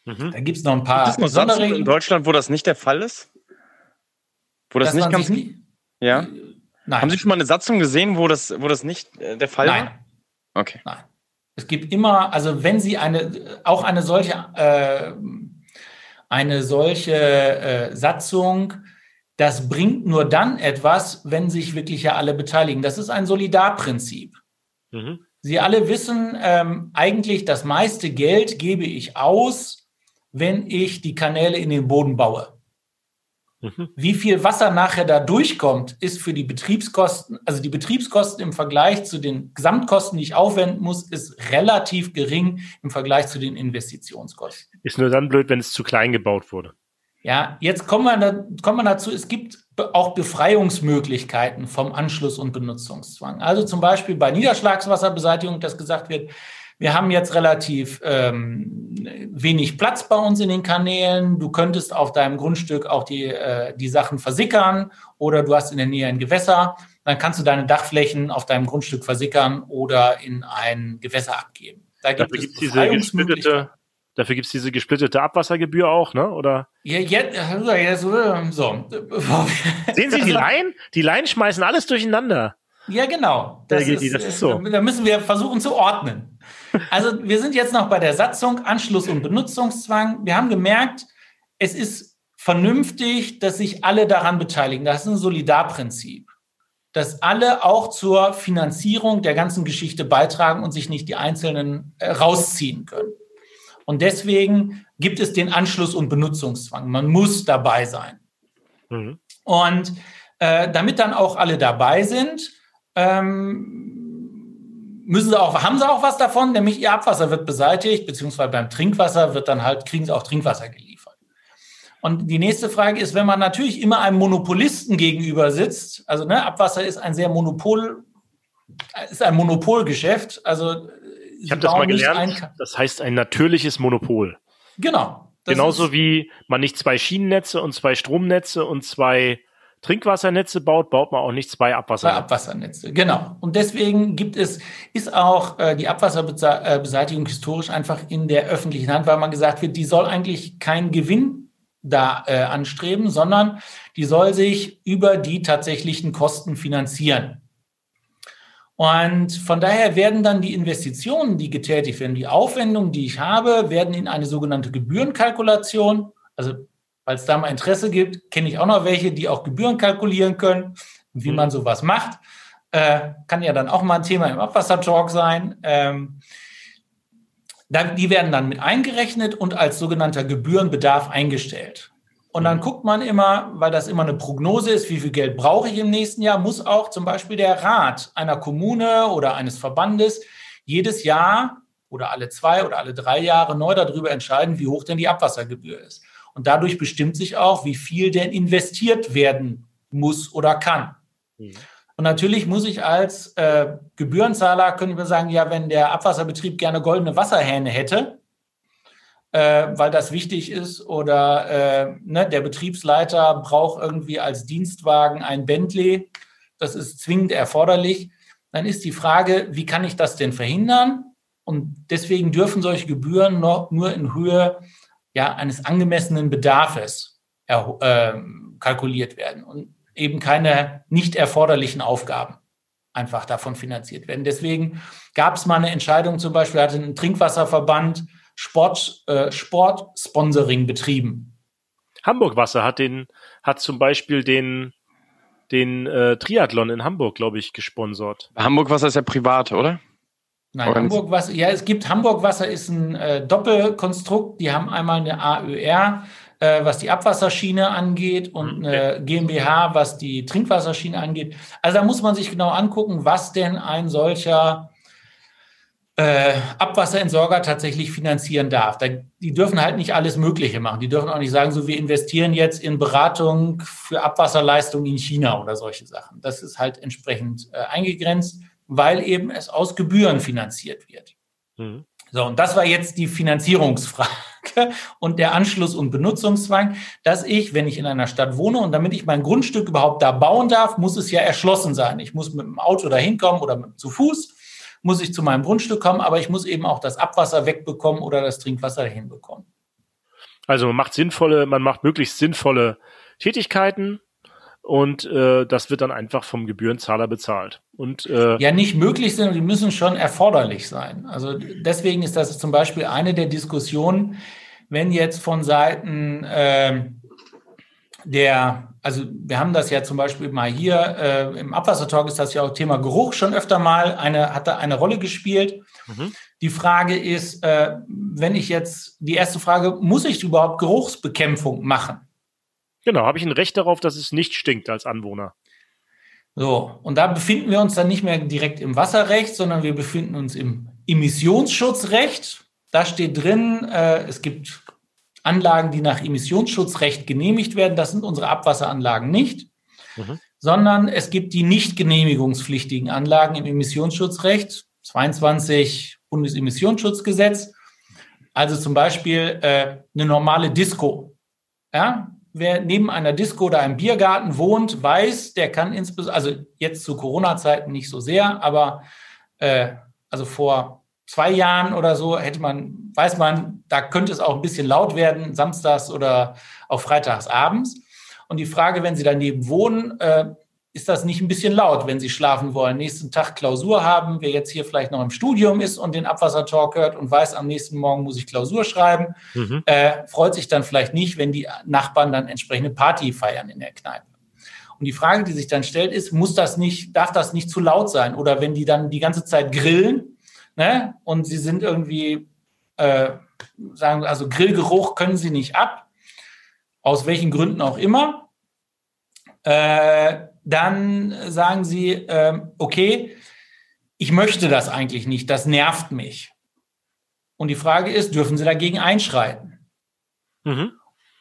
Mhm. Da gibt es noch ein paar gibt es noch Sonderregeln. in Deutschland, wo das nicht der Fall ist? Wo das, nicht ganz. Nie, ja. Nein. Haben Sie schon mal eine Satzung gesehen, wo das, wo das nicht äh, der Fall Nein. war? Okay. Nein. Es gibt immer, also wenn Sie eine, auch eine solche äh, eine solche äh, Satzung, das bringt nur dann etwas, wenn sich wirklich ja alle beteiligen. Das ist ein Solidarprinzip. Mhm. Sie alle wissen ähm, eigentlich, das meiste Geld gebe ich aus, wenn ich die Kanäle in den Boden baue. Mhm. Wie viel Wasser nachher da durchkommt, ist für die Betriebskosten, also die Betriebskosten im Vergleich zu den Gesamtkosten, die ich aufwenden muss, ist relativ gering im Vergleich zu den Investitionskosten. Ist nur dann blöd, wenn es zu klein gebaut wurde. Ja, jetzt kommen wir, da, kommen wir dazu, es gibt auch Befreiungsmöglichkeiten vom Anschluss- und Benutzungszwang. Also zum Beispiel bei Niederschlagswasserbeseitigung, dass gesagt wird, wir haben jetzt relativ ähm, wenig Platz bei uns in den Kanälen. Du könntest auf deinem Grundstück auch die, äh, die Sachen versickern oder du hast in der Nähe ein Gewässer. Dann kannst du deine Dachflächen auf deinem Grundstück versickern oder in ein Gewässer abgeben. Da gibt Dafür es diese gesplittete, Dafür gibt's diese gesplittete Abwassergebühr auch, ne? Oder? Ja, jetzt, jetzt so. <laughs> Sehen Sie die Laien? Die Laien schmeißen alles durcheinander. Ja, genau. Das, ist, das ist so. Da müssen wir versuchen zu ordnen. Also wir sind jetzt noch bei der Satzung, Anschluss und Benutzungszwang. Wir haben gemerkt, es ist vernünftig, dass sich alle daran beteiligen. Das ist ein Solidarprinzip. Dass alle auch zur Finanzierung der ganzen Geschichte beitragen und sich nicht die Einzelnen äh, rausziehen können. Und deswegen gibt es den Anschluss- und Benutzungszwang. Man muss dabei sein. Mhm. Und äh, damit dann auch alle dabei sind, ähm, müssen sie auch, haben sie auch was davon, nämlich ihr Abwasser wird beseitigt, beziehungsweise beim Trinkwasser wird dann halt, kriegen sie auch Trinkwasser geliefert. Und die nächste Frage ist, wenn man natürlich immer einem Monopolisten gegenüber sitzt, also ne, Abwasser ist ein sehr Monopol, ist ein Monopolgeschäft, also ich habe das mal gelernt, das heißt ein natürliches Monopol. Genau. Genauso wie man nicht zwei Schienennetze und zwei Stromnetze und zwei Trinkwassernetze baut, baut man auch nicht zwei Abwassernetze. Zwei Abwassernetze, genau. Und deswegen gibt es, ist auch äh, die Abwasserbeseitigung historisch einfach in der öffentlichen Hand, weil man gesagt wird, die soll eigentlich keinen Gewinn da äh, anstreben, sondern die soll sich über die tatsächlichen Kosten finanzieren. Und von daher werden dann die Investitionen, die getätigt werden, die Aufwendungen, die ich habe, werden in eine sogenannte Gebührenkalkulation, also weil es da mal Interesse gibt, kenne ich auch noch welche, die auch Gebühren kalkulieren können, wie mhm. man sowas macht. Äh, kann ja dann auch mal ein Thema im Abwassertalk sein. Ähm, die werden dann mit eingerechnet und als sogenannter Gebührenbedarf eingestellt. Und dann mhm. guckt man immer, weil das immer eine Prognose ist, wie viel Geld brauche ich im nächsten Jahr, muss auch zum Beispiel der Rat einer Kommune oder eines Verbandes jedes Jahr oder alle zwei oder alle drei Jahre neu darüber entscheiden, wie hoch denn die Abwassergebühr ist. Und dadurch bestimmt sich auch, wie viel denn investiert werden muss oder kann. Mhm. Und natürlich muss ich als äh, Gebührenzahler, können wir sagen, ja, wenn der Abwasserbetrieb gerne goldene Wasserhähne hätte, äh, weil das wichtig ist, oder äh, ne, der Betriebsleiter braucht irgendwie als Dienstwagen ein Bentley, das ist zwingend erforderlich, dann ist die Frage, wie kann ich das denn verhindern? Und deswegen dürfen solche Gebühren noch, nur in Höhe ja, eines angemessenen Bedarfes äh, kalkuliert werden und eben keine nicht erforderlichen Aufgaben einfach davon finanziert werden. Deswegen gab es mal eine Entscheidung, zum Beispiel hatte ein Trinkwasserverband Sport, äh, Sportsponsoring betrieben. Hamburg Wasser hat den, hat zum Beispiel den, den äh, Triathlon in Hamburg, glaube ich, gesponsert. Hamburg Wasser ist ja privat, oder? Nein, Hamburg Wasser, ja, es gibt Hamburg Wasser ist ein äh, Doppelkonstrukt. Die haben einmal eine AÖR, äh, was die Abwasserschiene angeht und mhm, eine GmbH, was die Trinkwasserschiene angeht. Also da muss man sich genau angucken, was denn ein solcher äh, Abwasserentsorger tatsächlich finanzieren darf. Da, die dürfen halt nicht alles Mögliche machen. Die dürfen auch nicht sagen, so wir investieren jetzt in Beratung für Abwasserleistungen in China oder solche Sachen. Das ist halt entsprechend äh, eingegrenzt weil eben es aus Gebühren finanziert wird. Mhm. So, und das war jetzt die Finanzierungsfrage <laughs> und der Anschluss- und Benutzungszwang, dass ich, wenn ich in einer Stadt wohne und damit ich mein Grundstück überhaupt da bauen darf, muss es ja erschlossen sein. Ich muss mit dem Auto da hinkommen oder mit, zu Fuß, muss ich zu meinem Grundstück kommen, aber ich muss eben auch das Abwasser wegbekommen oder das Trinkwasser hinbekommen. Also man macht sinnvolle, man macht möglichst sinnvolle Tätigkeiten, und äh, das wird dann einfach vom Gebührenzahler bezahlt. Und äh, ja, nicht möglich sind, die müssen schon erforderlich sein. Also deswegen ist das zum Beispiel eine der Diskussionen, wenn jetzt von Seiten äh, der, also wir haben das ja zum Beispiel mal hier äh, im Abwassertalk ist das ja auch Thema Geruch schon öfter mal eine, hat da eine Rolle gespielt. Mhm. Die Frage ist, äh, wenn ich jetzt, die erste Frage, muss ich überhaupt Geruchsbekämpfung machen? Genau, habe ich ein Recht darauf, dass es nicht stinkt als Anwohner. So, und da befinden wir uns dann nicht mehr direkt im Wasserrecht, sondern wir befinden uns im Emissionsschutzrecht. Da steht drin, äh, es gibt Anlagen, die nach Emissionsschutzrecht genehmigt werden. Das sind unsere Abwasseranlagen nicht, mhm. sondern es gibt die nicht genehmigungspflichtigen Anlagen im Emissionsschutzrecht, 22 Bundesemissionsschutzgesetz. Also zum Beispiel äh, eine normale Disco. Ja, wer neben einer Disco oder einem Biergarten wohnt, weiß, der kann insbesondere, also jetzt zu Corona-Zeiten nicht so sehr, aber äh, also vor zwei Jahren oder so hätte man, weiß man, da könnte es auch ein bisschen laut werden, samstags oder auch freitags abends. Und die Frage, wenn Sie daneben wohnen, äh, ist das nicht ein bisschen laut, wenn Sie schlafen wollen, nächsten Tag Klausur haben, wer jetzt hier vielleicht noch im Studium ist und den Abwassertalk hört und weiß, am nächsten Morgen muss ich Klausur schreiben, mhm. äh, freut sich dann vielleicht nicht, wenn die Nachbarn dann entsprechende Party feiern in der Kneipe. Und die Frage, die sich dann stellt, ist, muss das nicht, darf das nicht zu laut sein? Oder wenn die dann die ganze Zeit grillen, ne, und sie sind irgendwie, äh, sagen, also Grillgeruch können sie nicht ab, aus welchen Gründen auch immer, äh, dann sagen sie, äh, okay, ich möchte das eigentlich nicht, das nervt mich. Und die Frage ist, dürfen sie dagegen einschreiten? Mhm.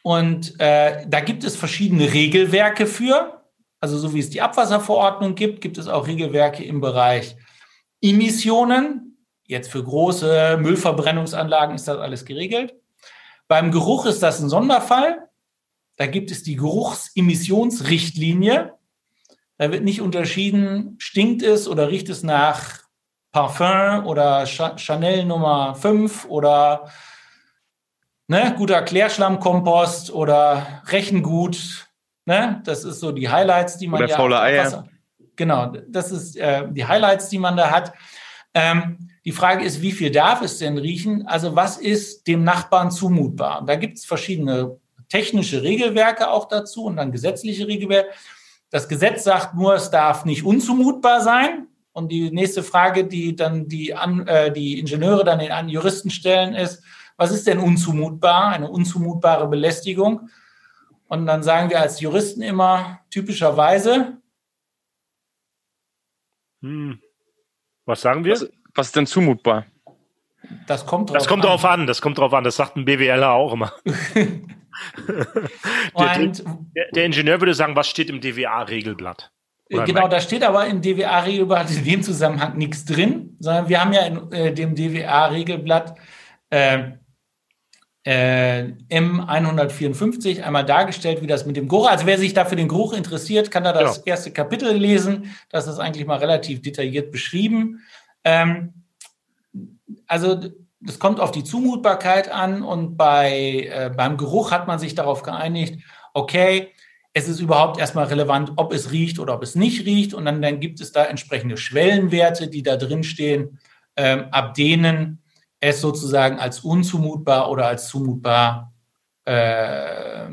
Und äh, da gibt es verschiedene Regelwerke für. Also so wie es die Abwasserverordnung gibt, gibt es auch Regelwerke im Bereich Emissionen. Jetzt für große Müllverbrennungsanlagen ist das alles geregelt. Beim Geruch ist das ein Sonderfall. Da gibt es die Geruchsemissionsrichtlinie. Da wird nicht unterschieden, stinkt es oder riecht es nach Parfum oder Chanel Nummer 5 oder ne, guter Klärschlammkompost oder Rechengut. Ne? Das ist so die Highlights, die man oder ja. Faule Eier. Genau, das ist äh, die Highlights, die man da hat. Ähm, die Frage ist, wie viel darf es denn riechen? Also was ist dem Nachbarn zumutbar? Und da gibt es verschiedene technische Regelwerke auch dazu und dann gesetzliche Regelwerke. Das Gesetz sagt nur, es darf nicht unzumutbar sein. Und die nächste Frage, die dann die, an, äh, die Ingenieure dann den Juristen stellen, ist, was ist denn unzumutbar? Eine unzumutbare Belästigung. Und dann sagen wir als Juristen immer typischerweise. Hm. Was sagen wir? Was, was ist denn zumutbar? Das kommt drauf Das kommt an. drauf an, das kommt drauf an. Das sagt ein BWLer auch immer. <laughs> <laughs> der, der, der, Ingenieur würde sagen, was steht im DWA-Regelblatt? Genau, da steht aber im DWA-Regelblatt in dem Zusammenhang nichts drin, sondern wir haben ja in äh, dem DWA-Regelblatt äh, äh, M154 einmal dargestellt, wie das mit dem Geruch, also wer sich da für den Geruch interessiert, kann da das ja. erste Kapitel lesen. Das ist eigentlich mal relativ detailliert beschrieben. Ähm, also das kommt auf die Zumutbarkeit an und bei, äh, beim Geruch hat man sich darauf geeinigt, okay, es ist überhaupt erstmal relevant, ob es riecht oder ob es nicht riecht. Und dann, dann gibt es da entsprechende Schwellenwerte, die da drin stehen, ähm, ab denen es sozusagen als unzumutbar oder als zumutbar äh,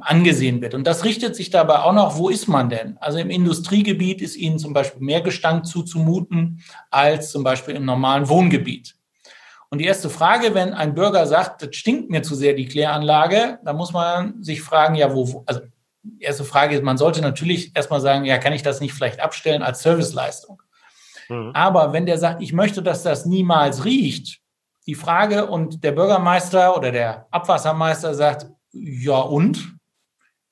angesehen wird. Und das richtet sich dabei auch noch, wo ist man denn? Also im Industriegebiet ist Ihnen zum Beispiel mehr Gestank zuzumuten als zum Beispiel im normalen Wohngebiet. Und die erste Frage, wenn ein Bürger sagt, das stinkt mir zu sehr, die Kläranlage, da muss man sich fragen, ja, wo, also die erste Frage ist, man sollte natürlich erstmal sagen, ja, kann ich das nicht vielleicht abstellen als Serviceleistung? Mhm. Aber wenn der sagt, ich möchte, dass das niemals riecht, die Frage und der Bürgermeister oder der Abwassermeister sagt, ja und?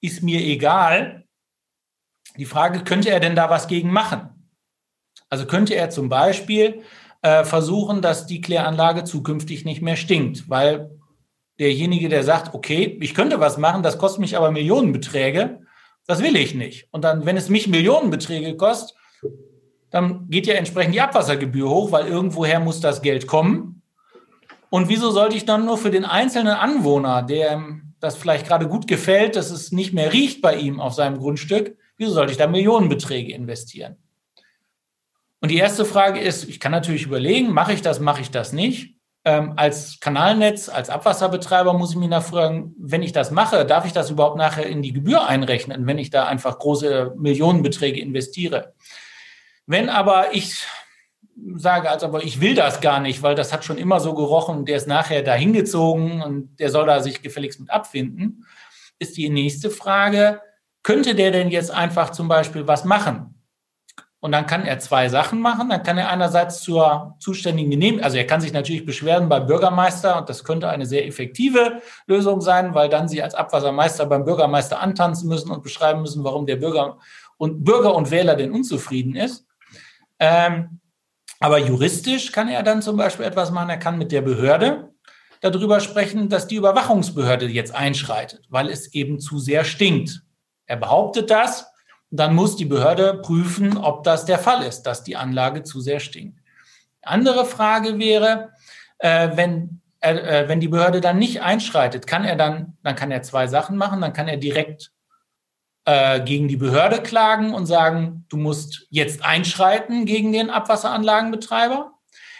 Ist mir egal. Die Frage, könnte er denn da was gegen machen? Also könnte er zum Beispiel äh, versuchen, dass die Kläranlage zukünftig nicht mehr stinkt, weil derjenige, der sagt, okay, ich könnte was machen, das kostet mich aber Millionenbeträge, das will ich nicht. Und dann, wenn es mich Millionenbeträge kostet, dann geht ja entsprechend die Abwassergebühr hoch, weil irgendwoher muss das Geld kommen. Und wieso sollte ich dann nur für den einzelnen Anwohner, der das vielleicht gerade gut gefällt, dass es nicht mehr riecht bei ihm auf seinem Grundstück, wieso sollte ich da Millionenbeträge investieren? Und die erste Frage ist, ich kann natürlich überlegen, mache ich das, mache ich das nicht? ähm, als Kanalnetz, als Abwasserbetreiber muss ich mich nachfragen, wenn ich das mache, darf ich das überhaupt nachher in die Gebühr einrechnen, wenn ich da einfach große Millionenbeträge investiere. Wenn aber ich sage, also aber ich will das gar nicht, weil das hat schon immer so gerochen, der ist nachher da hingezogen und der soll da sich gefälligst mit abfinden, ist die nächste Frage, könnte der denn jetzt einfach zum Beispiel was machen? Und dann kann er zwei Sachen machen. Dann kann er einerseits zur zuständigen Genehmigung, also er kann sich natürlich beschweren beim Bürgermeister und das könnte eine sehr effektive Lösung sein, weil dann Sie als Abwassermeister beim Bürgermeister antanzen müssen und beschreiben müssen, warum der Bürger und Bürger und Wähler denn unzufrieden ist. Ähm, aber juristisch kann er dann zum Beispiel etwas machen. Er kann mit der Behörde darüber sprechen, dass die Überwachungsbehörde jetzt einschreitet, weil es eben zu sehr stinkt. Er behauptet das, dann muss die Behörde prüfen, ob das der Fall ist, dass die Anlage zu sehr stinkt. Andere Frage wäre, äh, wenn, äh, wenn die Behörde dann nicht einschreitet, kann er dann, dann kann er zwei Sachen machen. Dann kann er direkt äh, gegen die Behörde klagen und sagen, du musst jetzt einschreiten gegen den Abwasseranlagenbetreiber.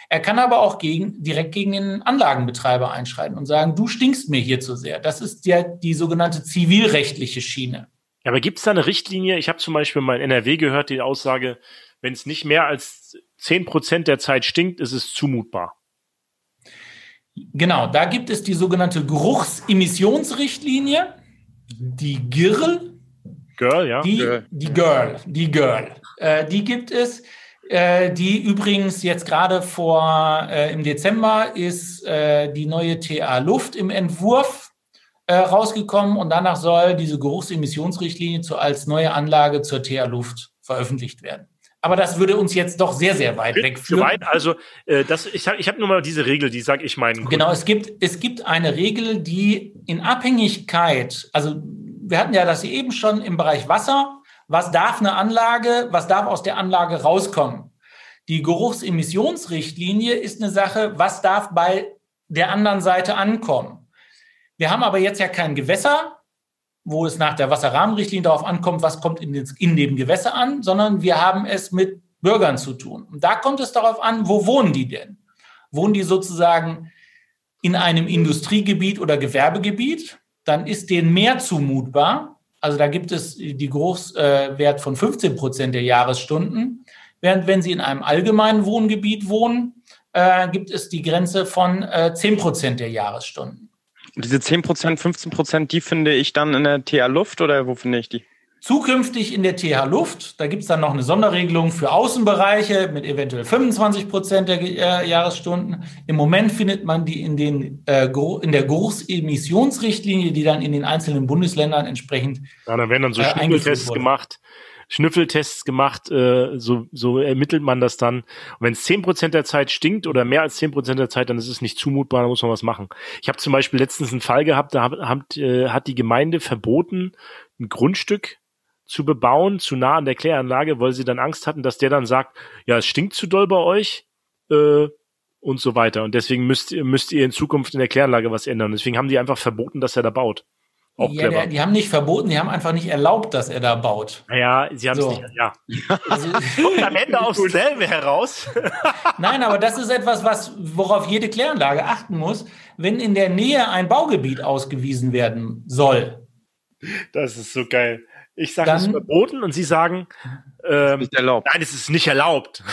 Er kann aber auch gegen, direkt gegen den Anlagenbetreiber einschreiten und sagen, du stinkst mir hier zu sehr. Das ist ja die sogenannte zivilrechtliche Schiene. Ja, aber gibt es da eine Richtlinie? Ich habe zum Beispiel mal in NRW gehört, die Aussage, wenn es nicht mehr als zehn Prozent der Zeit stinkt, ist es zumutbar. Genau, da gibt es die sogenannte Geruchsemissionsrichtlinie, die GIRL. Girl, ja. Die, Girl. die Girl, die Girl. Äh, die gibt es. Äh, die übrigens jetzt gerade vor äh, im Dezember ist äh, die neue TA Luft im Entwurf äh, rausgekommen und danach soll diese Geruchsemissionsrichtlinie zu, als neue Anlage zur TA Luft veröffentlicht werden. Aber das würde uns jetzt doch sehr, sehr weit wegführen. Weit, also äh, das, ich habe ich hab nur mal diese Regel, die sage ich meinen Kunden. Genau, es gibt, es gibt eine Regel, die in Abhängigkeit, also wir hatten ja das eben schon im Bereich Wasser. Was darf eine Anlage, was darf aus der Anlage rauskommen? Die Geruchsemissionsrichtlinie ist eine Sache, was darf bei der anderen Seite ankommen? Wir haben aber jetzt ja kein Gewässer, wo es nach der Wasserrahmenrichtlinie darauf ankommt, was kommt in, den, in dem Gewässer an, sondern wir haben es mit Bürgern zu tun. Und da kommt es darauf an, wo wohnen die denn? Wohnen die sozusagen in einem Industriegebiet oder Gewerbegebiet? dann ist denen mehr zumutbar. Also da gibt es die Großwert von 15 Prozent der Jahresstunden. Während wenn Sie in einem allgemeinen Wohngebiet wohnen, äh, gibt es die Grenze von äh, 10 Prozent der Jahresstunden. Diese 10 Prozent, 15 Prozent, die finde ich dann in der TA Luft oder wo finde ich die? Zukünftig in der TH Luft, da gibt es dann noch eine Sonderregelung für Außenbereiche mit eventuell 25 Prozent der äh, Jahresstunden. Im Moment findet man die in, den, äh, in der Geruchsemissionsrichtlinie, die dann in den einzelnen Bundesländern entsprechend. Ja, da werden dann so äh, Schnüffeltests gemacht. Schnüffeltests gemacht, äh, so, so ermittelt man das dann. Und wenn es zehn Prozent der Zeit stinkt oder mehr als zehn Prozent der Zeit, dann ist es nicht zumutbar, da muss man was machen. Ich habe zum Beispiel letztens einen Fall gehabt, da hat, hat, äh, hat die Gemeinde verboten, ein Grundstück zu bebauen, zu nah an der Kläranlage, weil sie dann Angst hatten, dass der dann sagt, ja, es stinkt zu doll bei euch äh, und so weiter. Und deswegen müsst, müsst ihr in Zukunft in der Kläranlage was ändern. Deswegen haben die einfach verboten, dass er da baut. Auch ja, der, die haben nicht verboten, die haben einfach nicht erlaubt, dass er da baut. Naja, sie haben es so. nicht, ja. Also, <laughs> Kommt am Ende aufs selbe heraus. <laughs> Nein, aber das ist etwas, was, worauf jede Kläranlage achten muss, wenn in der Nähe ein Baugebiet ausgewiesen werden soll. Das ist so geil. Ich sage, es ist verboten und Sie sagen, ähm, nicht erlaubt. nein, es ist nicht erlaubt.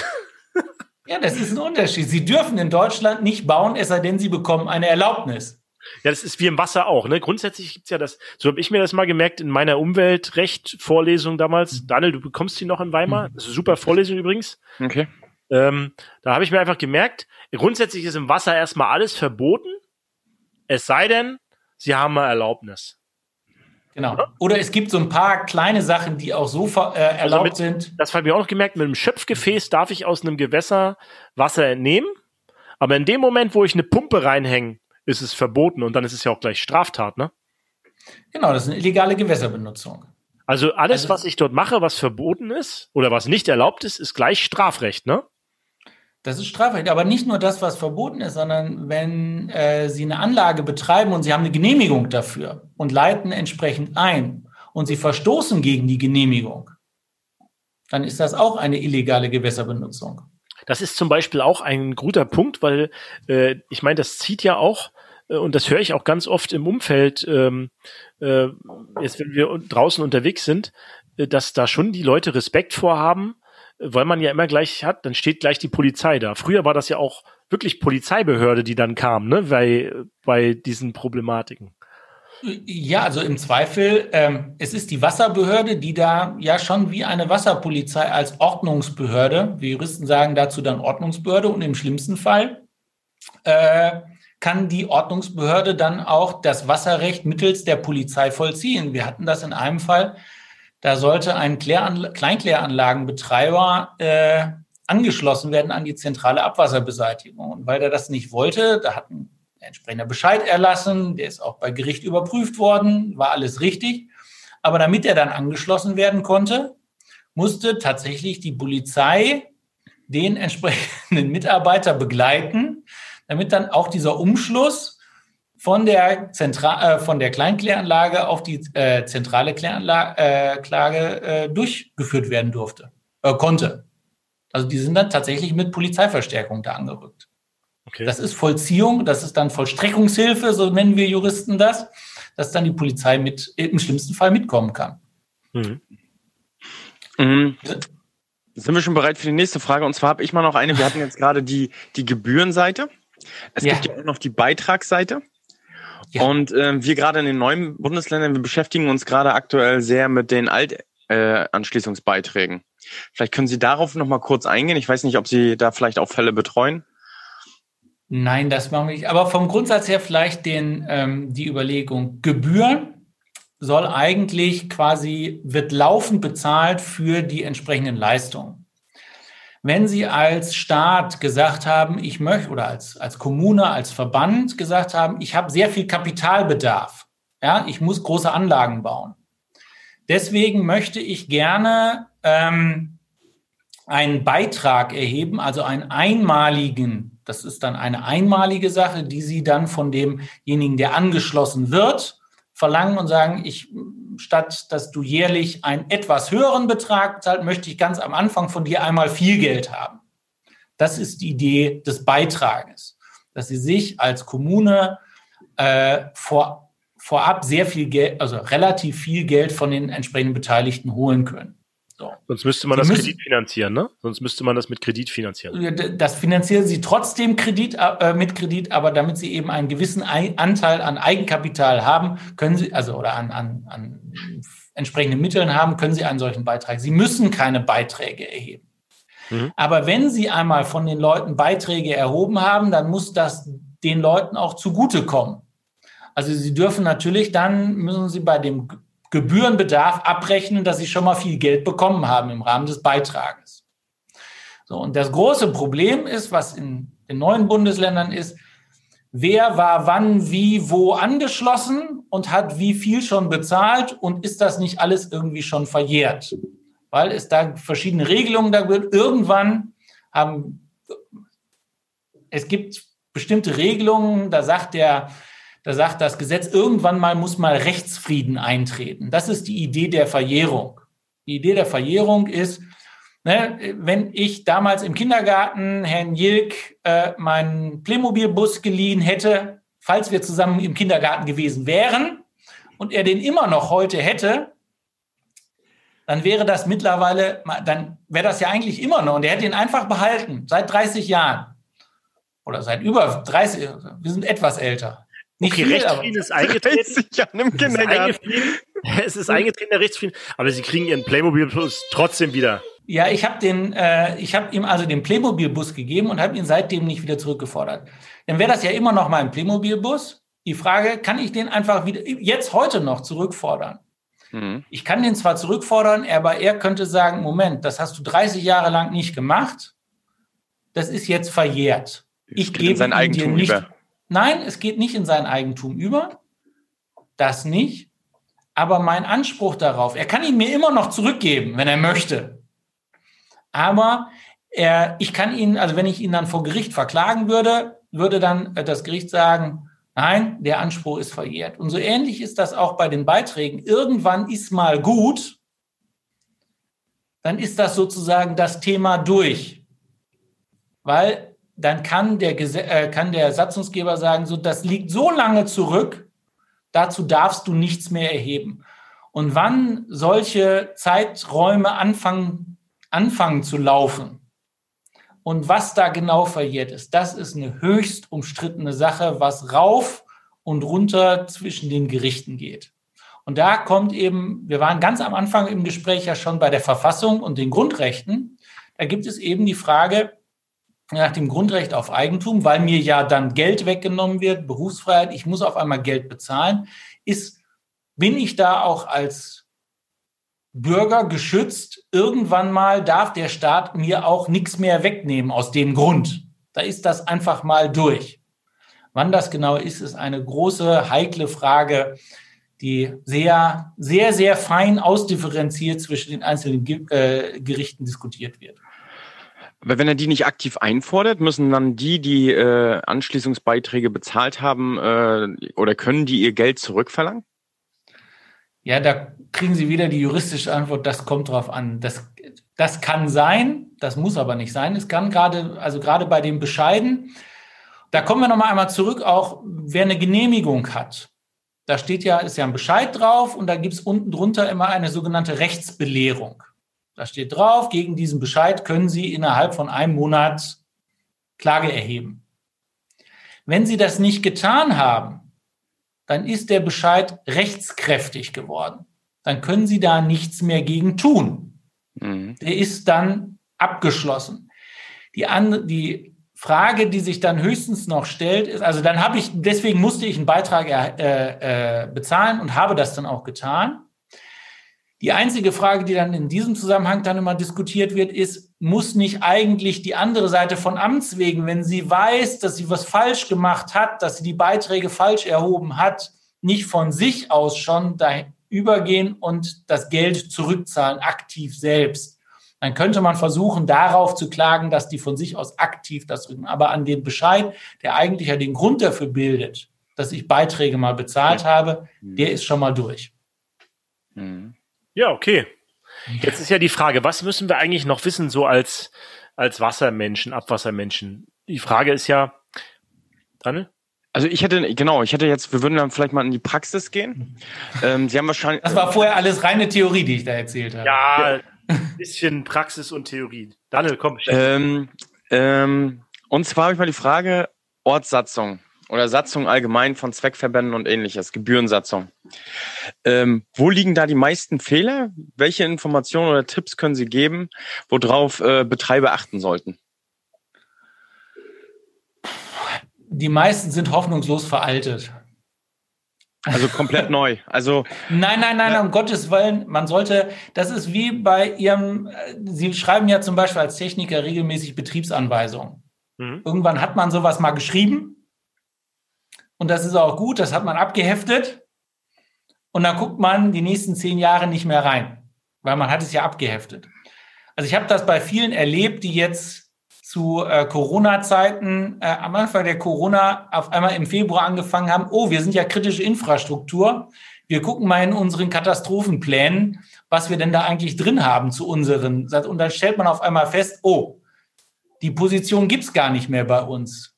Ja, das ist ein Unterschied. Sie dürfen in Deutschland nicht bauen, es sei denn, Sie bekommen eine Erlaubnis. Ja, das ist wie im Wasser auch. Ne? Grundsätzlich gibt's ja das, so habe ich mir das mal gemerkt in meiner Umweltrecht-Vorlesung damals. Mhm. Daniel, du bekommst die noch in Weimar. Mhm. Das ist eine super Vorlesung übrigens. Okay. Ähm, da habe ich mir einfach gemerkt, grundsätzlich ist im Wasser erstmal alles verboten, es sei denn, sie haben mal Erlaubnis. Genau. Oder es gibt so ein paar kleine Sachen, die auch so äh, also erlaubt also mit, sind. Das habe ich auch noch gemerkt, mit einem Schöpfgefäß darf ich aus einem Gewässer Wasser entnehmen. Aber in dem Moment, wo ich eine Pumpe reinhänge, ist es verboten und dann ist es ja auch gleich Straftat, ne? Genau, das ist eine illegale Gewässerbenutzung. Also alles, also, was ich dort mache, was verboten ist oder was nicht erlaubt ist, ist gleich Strafrecht, ne? Das ist Strafrecht, aber nicht nur das, was verboten ist, sondern wenn äh, Sie eine Anlage betreiben und Sie haben eine Genehmigung dafür und leiten entsprechend ein und Sie verstoßen gegen die Genehmigung, dann ist das auch eine illegale Gewässerbenutzung. Das ist zum Beispiel auch ein guter Punkt, weil äh, ich meine, das zieht ja auch äh, und das höre ich auch ganz oft im Umfeld, ähm, äh, jetzt wenn wir draußen unterwegs sind, äh, dass da schon die Leute Respekt vorhaben, weil man ja immer gleich hat, dann steht gleich die Polizei da. Früher war das ja auch wirklich Polizeibehörde, die dann kam, ne, bei, bei diesen Problematiken. Ja, also im Zweifel, ähm, es ist die Wasserbehörde, die da ja schon wie eine Wasserpolizei als Ordnungsbehörde, wir Juristen sagen dazu dann Ordnungsbehörde und im schlimmsten Fall äh, kann die Ordnungsbehörde dann auch das Wasserrecht mittels der Polizei vollziehen. Wir hatten das in einem Fall, da sollte ein Kläranla Kleinkläranlagenbetreiber äh, angeschlossen werden an die zentrale Abwasserbeseitigung. Und weil er das nicht wollte, da hat ein entsprechender Bescheid erlassen, der ist auch bei Gericht überprüft worden, war alles richtig. Aber damit er dann angeschlossen werden konnte, musste tatsächlich die Polizei den entsprechenden Mitarbeiter begleiten, damit dann auch dieser Umschluss von der, Zentra äh, von der Kleinkläranlage auf die äh, zentrale Kläranlage äh, durchgeführt werden durfte, äh, konnte. Also die sind dann tatsächlich mit Polizeiverstärkung da angerückt. Okay. Das ist Vollziehung, das ist dann Vollstreckungshilfe, so nennen wir Juristen das, dass dann die Polizei mit im schlimmsten Fall mitkommen kann. Mhm. Mhm. Sind wir schon bereit für die nächste Frage? Und zwar habe ich mal noch eine. Wir hatten jetzt gerade die, die Gebührenseite. Es ja. gibt ja auch noch die Beitragsseite. Ja. Und äh, wir gerade in den neuen Bundesländern, wir beschäftigen uns gerade aktuell sehr mit den Altanschließungsbeiträgen. Äh, vielleicht können Sie darauf noch mal kurz eingehen. Ich weiß nicht, ob Sie da vielleicht auch Fälle betreuen. Nein, das machen wir nicht. Aber vom Grundsatz her vielleicht den, ähm, die Überlegung, Gebühren soll eigentlich quasi, wird laufend bezahlt für die entsprechenden Leistungen. Wenn Sie als Staat gesagt haben, ich möchte, oder als, als Kommune, als Verband gesagt haben, ich habe sehr viel Kapitalbedarf, ja, ich muss große Anlagen bauen. Deswegen möchte ich gerne ähm, einen Beitrag erheben, also einen einmaligen, das ist dann eine einmalige Sache, die Sie dann von demjenigen, der angeschlossen wird, verlangen und sagen, ich statt dass du jährlich einen etwas höheren Betrag bezahlt, möchte ich ganz am Anfang von dir einmal viel Geld haben. Das ist die Idee des Beitrages, dass sie sich als Kommune äh, vor, vorab sehr viel Geld, also relativ viel Geld von den entsprechenden Beteiligten holen können. So. Sonst müsste man Sie das müssen, Kredit finanzieren, ne? Sonst müsste man das mit Kredit finanzieren. Das finanzieren Sie trotzdem Kredit, äh, mit Kredit, aber damit Sie eben einen gewissen Anteil an Eigenkapital haben, können Sie, also oder an, an, an entsprechenden Mitteln haben, können Sie einen solchen Beitrag. Sie müssen keine Beiträge erheben. Mhm. Aber wenn Sie einmal von den Leuten Beiträge erhoben haben, dann muss das den Leuten auch zugutekommen. Also Sie dürfen natürlich dann, müssen Sie bei dem Gebührenbedarf abrechnen, dass sie schon mal viel Geld bekommen haben im Rahmen des Beitrages. So, und das große Problem ist, was in den neuen Bundesländern ist, wer war wann, wie, wo angeschlossen und hat wie viel schon bezahlt und ist das nicht alles irgendwie schon verjährt? Weil es da verschiedene Regelungen da wird. Irgendwann haben, es gibt bestimmte Regelungen, da sagt der da sagt das Gesetz, irgendwann mal muss mal Rechtsfrieden eintreten. Das ist die Idee der Verjährung. Die Idee der Verjährung ist, ne, wenn ich damals im Kindergarten Herrn Jilk äh, meinen Playmobil-Bus geliehen hätte, falls wir zusammen im Kindergarten gewesen wären und er den immer noch heute hätte, dann wäre das mittlerweile, dann wäre das ja eigentlich immer noch und er hätte ihn einfach behalten, seit 30 Jahren oder seit über 30, wir sind etwas älter. Nicht okay, viel, Rechtsfrieden ist eingetreten. Es ist eingetreten, der <laughs> Rechtsfrieden, aber sie kriegen ihren Playmobil-Bus trotzdem wieder. Ja, ich habe den, äh, ich habe ihm also den Playmobil-Bus gegeben und habe ihn seitdem nicht wieder zurückgefordert. Dann wäre das ja immer noch mein Playmobil-Bus. Die Frage, kann ich den einfach wieder jetzt heute noch zurückfordern? Mhm. Ich kann den zwar zurückfordern, aber er könnte sagen: Moment, das hast du 30 Jahre lang nicht gemacht. Das ist jetzt verjährt. Ich gebe sein Eigentum dir nicht. Über. Nein, es geht nicht in sein Eigentum über. Das nicht. Aber mein Anspruch darauf, er kann ihn mir immer noch zurückgeben, wenn er möchte. Aber er, ich kann ihn, also wenn ich ihn dann vor Gericht verklagen würde, würde dann das Gericht sagen, nein, der Anspruch ist verjährt. Und so ähnlich ist das auch bei den Beiträgen. Irgendwann ist mal gut, dann ist das sozusagen das Thema durch. weil dann kann der, äh, kann der Satzungsgeber sagen, so, das liegt so lange zurück, dazu darfst du nichts mehr erheben. Und wann solche Zeiträume anfangen, anfangen zu laufen und was da genau verjährt ist, das ist eine höchst umstrittene Sache, was rauf und runter zwischen den Gerichten geht. Und da kommt eben, wir waren ganz am Anfang im Gespräch ja schon bei der Verfassung und den Grundrechten. Da gibt es eben die Frage, nach dem Grundrecht auf Eigentum, weil mir ja dann Geld weggenommen wird, Berufsfreiheit, ich muss auf einmal Geld bezahlen, ist, bin ich da auch als Bürger geschützt? Irgendwann mal darf der Staat mir auch nichts mehr wegnehmen aus dem Grund. Da ist das einfach mal durch. Wann das genau ist, ist eine große, heikle Frage, die sehr, sehr, sehr fein ausdifferenziert zwischen den einzelnen äh, Gerichten diskutiert wird. Aber wenn er die nicht aktiv einfordert, müssen dann die, die äh, Anschließungsbeiträge bezahlt haben, äh, oder können die ihr Geld zurückverlangen? Ja, da kriegen Sie wieder die juristische Antwort, das kommt drauf an. Das, das kann sein, das muss aber nicht sein. Es kann gerade, also gerade bei dem Bescheiden, da kommen wir nochmal einmal zurück, auch wer eine Genehmigung hat. Da steht ja, ist ja ein Bescheid drauf und da gibt es unten drunter immer eine sogenannte Rechtsbelehrung. Da steht drauf, gegen diesen Bescheid können Sie innerhalb von einem Monat Klage erheben. Wenn Sie das nicht getan haben, dann ist der Bescheid rechtskräftig geworden. Dann können Sie da nichts mehr gegen tun. Mhm. Der ist dann abgeschlossen. Die, an, die Frage, die sich dann höchstens noch stellt, ist, also dann habe ich, deswegen musste ich einen Beitrag äh, äh, bezahlen und habe das dann auch getan. Die einzige Frage, die dann in diesem Zusammenhang dann immer diskutiert wird, ist, muss nicht eigentlich die andere Seite von Amts wegen, wenn sie weiß, dass sie was falsch gemacht hat, dass sie die Beiträge falsch erhoben hat, nicht von sich aus schon da übergehen und das Geld zurückzahlen, aktiv selbst. Dann könnte man versuchen, darauf zu klagen, dass die von sich aus aktiv das rücken. Aber an den Bescheid, der eigentlich ja den Grund dafür bildet, dass ich Beiträge mal bezahlt habe, der ist schon mal durch. Mhm. Ja, okay. Jetzt ist ja die Frage, was müssen wir eigentlich noch wissen, so als, als Wassermenschen, Abwassermenschen? Die Frage ist ja, Daniel? Also ich hätte, genau, ich hätte jetzt, wir würden dann vielleicht mal in die Praxis gehen. Ähm, Sie haben wahrscheinlich. Das war vorher alles reine Theorie, die ich da erzählt habe. Ja, ein bisschen Praxis und Theorie. Daniel, komm. Ähm, ähm, und zwar habe ich mal die Frage, Ortssatzung oder Satzung allgemein von Zweckverbänden und ähnliches, Gebührensatzung. Ähm, wo liegen da die meisten Fehler? Welche Informationen oder Tipps können Sie geben, worauf äh, Betreiber achten sollten? Die meisten sind hoffnungslos veraltet. Also komplett neu. Also <laughs> nein, nein, nein, um Gottes Willen. Man sollte, das ist wie bei Ihrem. Sie schreiben ja zum Beispiel als Techniker regelmäßig Betriebsanweisungen. Mhm. Irgendwann hat man sowas mal geschrieben und das ist auch gut, das hat man abgeheftet. Und dann guckt man die nächsten zehn Jahre nicht mehr rein, weil man hat es ja abgeheftet. Also ich habe das bei vielen erlebt, die jetzt zu äh, Corona-Zeiten äh, am Anfang der Corona auf einmal im Februar angefangen haben, oh, wir sind ja kritische Infrastruktur. Wir gucken mal in unseren Katastrophenplänen, was wir denn da eigentlich drin haben zu unseren. Und dann stellt man auf einmal fest, oh, die Position gibt's gar nicht mehr bei uns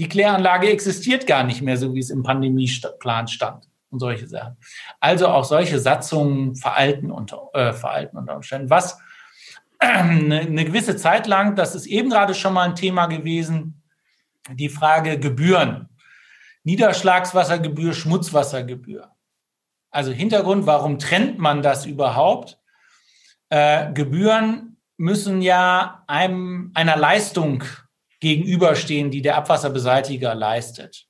die Kläranlage existiert gar nicht mehr, so wie es im Pandemieplan stand und solche Sachen. Also auch solche Satzungen veralten unter, äh, veralten unter Umständen. Was eine, <clears throat> eine gewisse Zeit lang, das ist eben gerade schon mal ein Thema gewesen, die Frage Gebühren. Niederschlagswassergebühr, Schmutzwassergebühr. Also Hintergrund, warum trennt man das überhaupt? Äh, Gebühren müssen ja einem, einer Leistung gegenüberstehen, die der Abwasserbeseitiger leistet.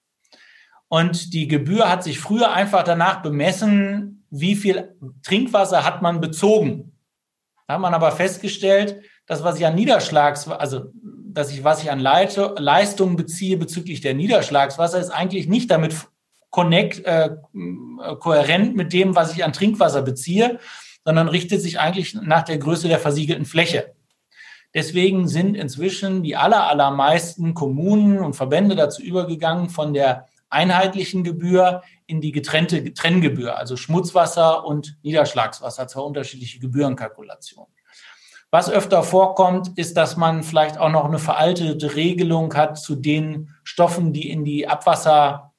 Und die Gebühr hat sich früher einfach danach bemessen, wie viel Trinkwasser hat man bezogen. Da hat man aber festgestellt, dass was ich an Niederschlags, also dass ich was ich an Leite, Leistungen beziehe bezüglich der Niederschlagswasser, ist eigentlich nicht damit connect, äh, kohärent mit dem, was ich an Trinkwasser beziehe, sondern richtet sich eigentlich nach der Größe der versiegelten Fläche. Deswegen sind inzwischen die aller, allermeisten Kommunen und Verbände dazu übergegangen, von der einheitlichen Gebühr in die getrennte Trenngebühr, also Schmutzwasser und Niederschlagswasser, zwei unterschiedliche Gebührenkalkulationen. Was öfter vorkommt, ist, dass man vielleicht auch noch eine veraltete Regelung hat zu den Stoffen, die in die Abwasser,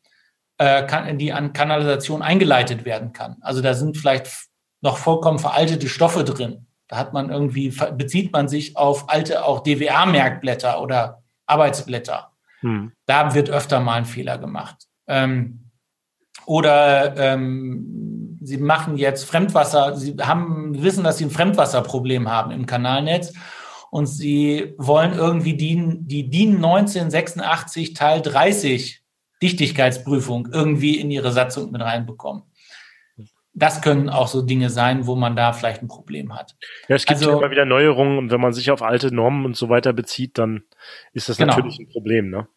äh, die an Kanalisation eingeleitet werden kann. Also da sind vielleicht noch vollkommen veraltete Stoffe drin. Da hat man irgendwie, bezieht man sich auf alte auch DWA-Merkblätter oder Arbeitsblätter. Hm. Da wird öfter mal ein Fehler gemacht. Ähm, oder ähm, sie machen jetzt Fremdwasser, sie haben, wissen, dass sie ein Fremdwasserproblem haben im Kanalnetz und sie wollen irgendwie die, die DIN 1986 Teil 30 Dichtigkeitsprüfung irgendwie in ihre Satzung mit reinbekommen. Das können auch so Dinge sein, wo man da vielleicht ein Problem hat. Ja, es gibt also, immer wieder Neuerungen und wenn man sich auf alte Normen und so weiter bezieht, dann ist das genau. natürlich ein Problem, ne?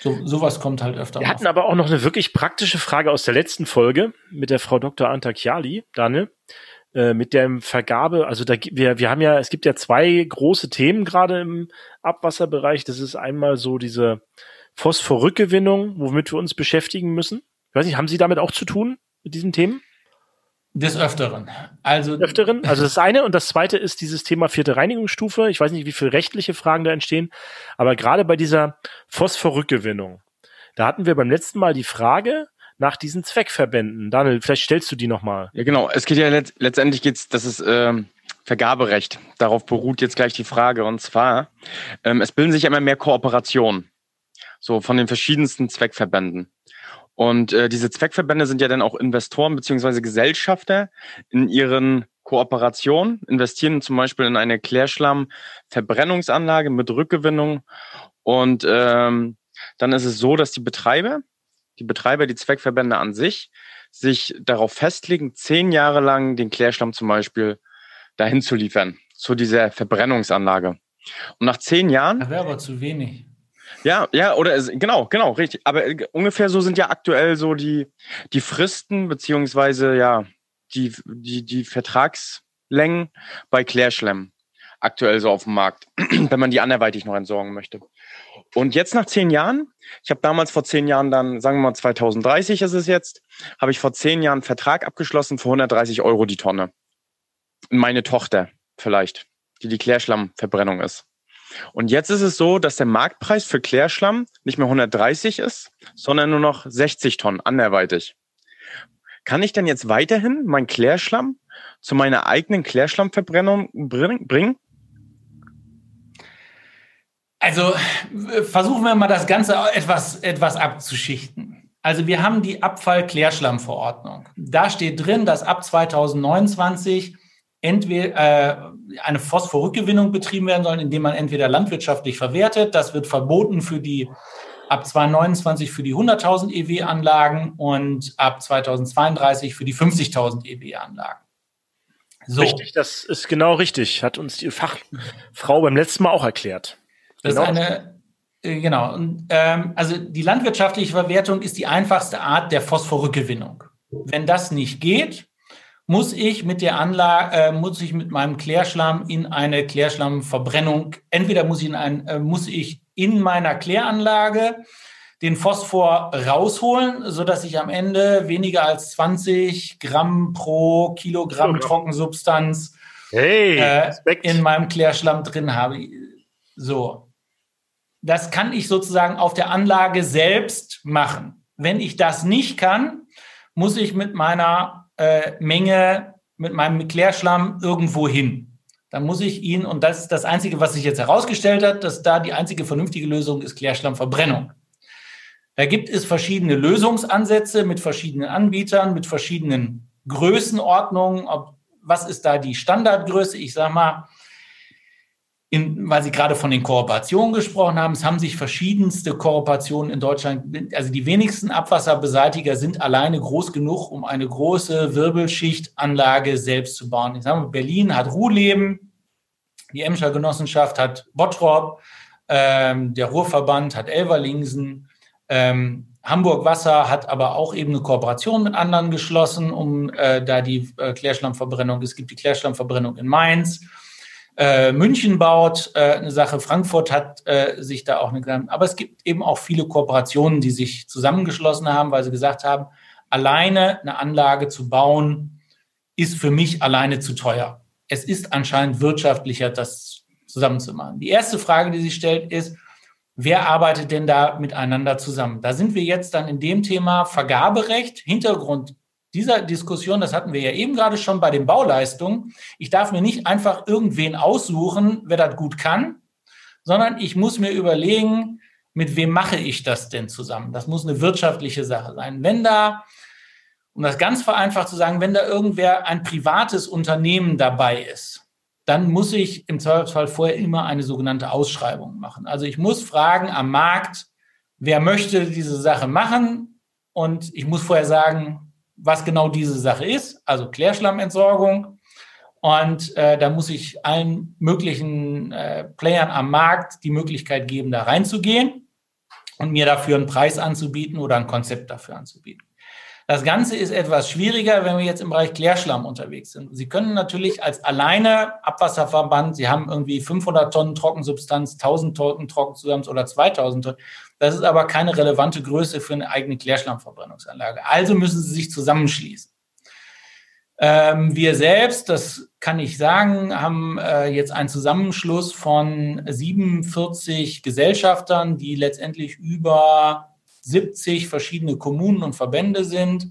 So, sowas kommt halt öfter. Wir auf. hatten aber auch noch eine wirklich praktische Frage aus der letzten Folge mit der Frau Dr. Antakiali, Daniel, äh, mit der Vergabe. Also da wir wir haben ja, es gibt ja zwei große Themen gerade im Abwasserbereich. Das ist einmal so diese Phosphorrückgewinnung, womit wir uns beschäftigen müssen. Ich weiß nicht, haben Sie damit auch zu tun mit diesen Themen? Des Öfteren. Also, Des Öfteren. Also das eine und das zweite ist dieses Thema vierte Reinigungsstufe. Ich weiß nicht, wie viele rechtliche Fragen da entstehen, aber gerade bei dieser Phosphorrückgewinnung, da hatten wir beim letzten Mal die Frage nach diesen Zweckverbänden. Daniel, vielleicht stellst du die nochmal. Ja, genau. Es geht ja let letztendlich geht's, das ist ähm, Vergaberecht. Darauf beruht jetzt gleich die Frage. Und zwar, ähm, es bilden sich immer mehr Kooperationen. So von den verschiedensten Zweckverbänden. Und äh, diese Zweckverbände sind ja dann auch Investoren beziehungsweise Gesellschafter in ihren Kooperationen, investieren zum Beispiel in eine Klärschlamm-Verbrennungsanlage mit Rückgewinnung. Und ähm, dann ist es so, dass die Betreiber, die Betreiber, die Zweckverbände an sich, sich darauf festlegen, zehn Jahre lang den Klärschlamm zum Beispiel dahin zu liefern, zu dieser Verbrennungsanlage. Und nach zehn Jahren. Das wäre aber zu wenig. Ja, ja, oder es, genau, genau, richtig. Aber äh, ungefähr so sind ja aktuell so die, die Fristen, beziehungsweise ja, die, die, die Vertragslängen bei Klärschlemm aktuell so auf dem Markt, <clears throat> wenn man die anderweitig noch entsorgen möchte. Und jetzt nach zehn Jahren, ich habe damals vor zehn Jahren dann, sagen wir mal 2030 ist es jetzt, habe ich vor zehn Jahren einen Vertrag abgeschlossen für 130 Euro die Tonne. Meine Tochter vielleicht, die die Klärschlammverbrennung ist. Und jetzt ist es so, dass der Marktpreis für Klärschlamm nicht mehr 130 ist, sondern nur noch 60 Tonnen anderweitig. Kann ich denn jetzt weiterhin mein Klärschlamm zu meiner eigenen Klärschlammverbrennung bringen? Also versuchen wir mal das Ganze etwas, etwas abzuschichten. Also wir haben die Abfallklärschlammverordnung. Da steht drin, dass ab 2029 entweder äh, eine Phosphorrückgewinnung betrieben werden soll, indem man entweder landwirtschaftlich verwertet, das wird verboten für die ab 2029 für die 100.000 EW-Anlagen und ab 2032 für die 50.000 EW-Anlagen. So. Richtig, das ist genau richtig, hat uns die Fachfrau beim letzten Mal auch erklärt. Das genau. ist eine, äh, genau, und, ähm, also die landwirtschaftliche Verwertung ist die einfachste Art der Phosphorrückgewinnung. Wenn das nicht geht, muss ich mit der Anlage, äh, muss ich mit meinem Klärschlamm in eine Klärschlammverbrennung, entweder muss ich in ein, äh, muss ich in meiner Kläranlage den Phosphor rausholen, so dass ich am Ende weniger als 20 Gramm pro Kilogramm Trockensubstanz hey, äh, in meinem Klärschlamm drin habe. So. Das kann ich sozusagen auf der Anlage selbst machen. Wenn ich das nicht kann, muss ich mit meiner äh, Menge mit meinem Klärschlamm irgendwo hin. Dann muss ich ihn, und das ist das Einzige, was sich jetzt herausgestellt hat, dass da die einzige vernünftige Lösung ist Klärschlammverbrennung. Da gibt es verschiedene Lösungsansätze mit verschiedenen Anbietern, mit verschiedenen Größenordnungen. Ob, was ist da die Standardgröße? Ich sage mal, in, weil Sie gerade von den Kooperationen gesprochen haben, es haben sich verschiedenste Kooperationen in Deutschland, also die wenigsten Abwasserbeseitiger sind alleine groß genug, um eine große Wirbelschichtanlage selbst zu bauen. Ich sage Berlin hat Ruhleben, die Emscher Genossenschaft hat Bottrop, ähm, der Ruhrverband hat Elverlingsen, ähm, Hamburg Wasser hat aber auch eben eine Kooperation mit anderen geschlossen, um äh, da die äh, Klärschlammverbrennung, es gibt die Klärschlammverbrennung in Mainz, äh, München baut äh, eine Sache, Frankfurt hat äh, sich da auch eine, aber es gibt eben auch viele Kooperationen, die sich zusammengeschlossen haben, weil sie gesagt haben, alleine eine Anlage zu bauen, ist für mich alleine zu teuer. es ist anscheinend wirtschaftlicher, das zusammenzumachen. Die erste Frage, die sich stellt, ist, wer arbeitet denn da miteinander zusammen? Da sind wir jetzt dann in dem Thema Vergaberecht. Hintergrund dieser Diskussion, das hatten wir ja eben gerade schon bei den Bauleistungen. Ich darf mir nicht einfach irgendwen aussuchen, wer das gut kann, sondern ich muss mir überlegen, mit wem mache ich das denn zusammen? Das muss eine wirtschaftliche Sache sein. Wenn da, um das ganz vereinfacht zu sagen, wenn da irgendwer ein privates Unternehmen dabei ist, dann muss ich im Zweifelsfall vorher immer eine sogenannte Ausschreibung machen. Also ich muss fragen am Markt, wer möchte diese Sache machen und ich muss vorher sagen, was genau diese Sache ist, also Klärschlammentsorgung. Und äh, da muss ich allen möglichen äh, Playern am Markt die Möglichkeit geben, da reinzugehen und mir dafür einen Preis anzubieten oder ein Konzept dafür anzubieten. Das Ganze ist etwas schwieriger, wenn wir jetzt im Bereich Klärschlamm unterwegs sind. Sie können natürlich als alleine Abwasserverband, Sie haben irgendwie 500 Tonnen Trockensubstanz, 1000 Tonnen Trockensubstanz oder 2000 Tonnen. Das ist aber keine relevante Größe für eine eigene Klärschlammverbrennungsanlage. Also müssen Sie sich zusammenschließen. Ähm, wir selbst, das kann ich sagen, haben äh, jetzt einen Zusammenschluss von 47 Gesellschaftern, die letztendlich über 70 verschiedene Kommunen und Verbände sind.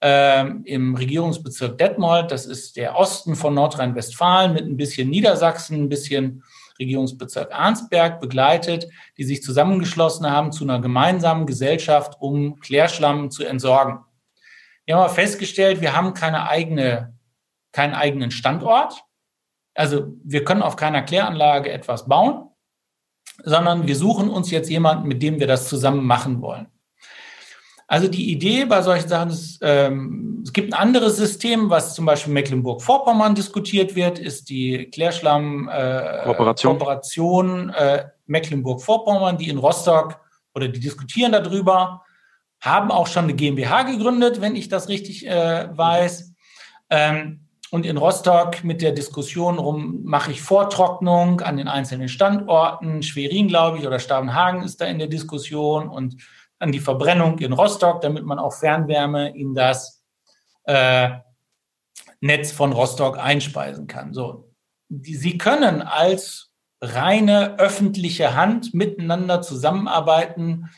Ähm, Im Regierungsbezirk Detmold, das ist der Osten von Nordrhein-Westfalen mit ein bisschen Niedersachsen, ein bisschen Regierungsbezirk Arnsberg begleitet, die sich zusammengeschlossen haben zu einer gemeinsamen Gesellschaft, um Klärschlamm zu entsorgen. Wir haben aber festgestellt, wir haben keine eigene, keinen eigenen Standort. Also wir können auf keiner Kläranlage etwas bauen sondern wir suchen uns jetzt jemanden, mit dem wir das zusammen machen wollen. Also die Idee bei solchen Sachen ist, ähm, es gibt ein anderes System, was zum Beispiel Mecklenburg-Vorpommern diskutiert wird, ist die Klärschlamm-Kooperation äh, äh, Mecklenburg-Vorpommern, die in Rostock oder die diskutieren darüber, haben auch schon eine GmbH gegründet, wenn ich das richtig äh, weiß. Ähm, und in Rostock mit der Diskussion rum, mache ich Vortrocknung an den einzelnen Standorten. Schwerin, glaube ich, oder Stavenhagen ist da in der Diskussion und dann die Verbrennung in Rostock, damit man auch Fernwärme in das äh, Netz von Rostock einspeisen kann. So, die, Sie können als reine öffentliche Hand miteinander zusammenarbeiten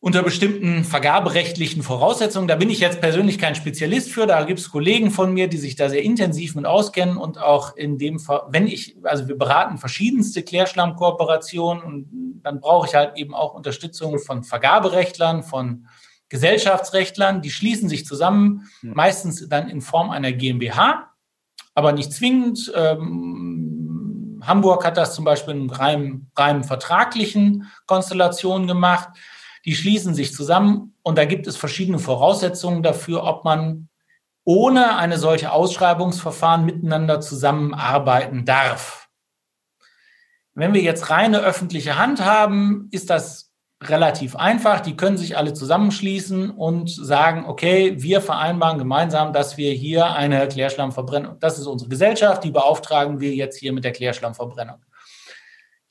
unter bestimmten vergaberechtlichen Voraussetzungen. Da bin ich jetzt persönlich kein Spezialist für. Da gibt es Kollegen von mir, die sich da sehr intensiv mit auskennen und auch in dem Fall, wenn ich, also wir beraten verschiedenste Klärschlammkooperationen und dann brauche ich halt eben auch Unterstützung von Vergaberechtlern, von Gesellschaftsrechtlern, die schließen sich zusammen, meistens dann in Form einer GmbH, aber nicht zwingend. Ähm, Hamburg hat das zum Beispiel in rein, rein vertraglichen Konstellationen gemacht die schließen sich zusammen und da gibt es verschiedene Voraussetzungen dafür, ob man ohne eine solche Ausschreibungsverfahren miteinander zusammenarbeiten darf. Wenn wir jetzt reine öffentliche Hand haben, ist das relativ einfach. Die können sich alle zusammenschließen und sagen, okay, wir vereinbaren gemeinsam, dass wir hier eine Klärschlammverbrennung, das ist unsere Gesellschaft, die beauftragen wir jetzt hier mit der Klärschlammverbrennung.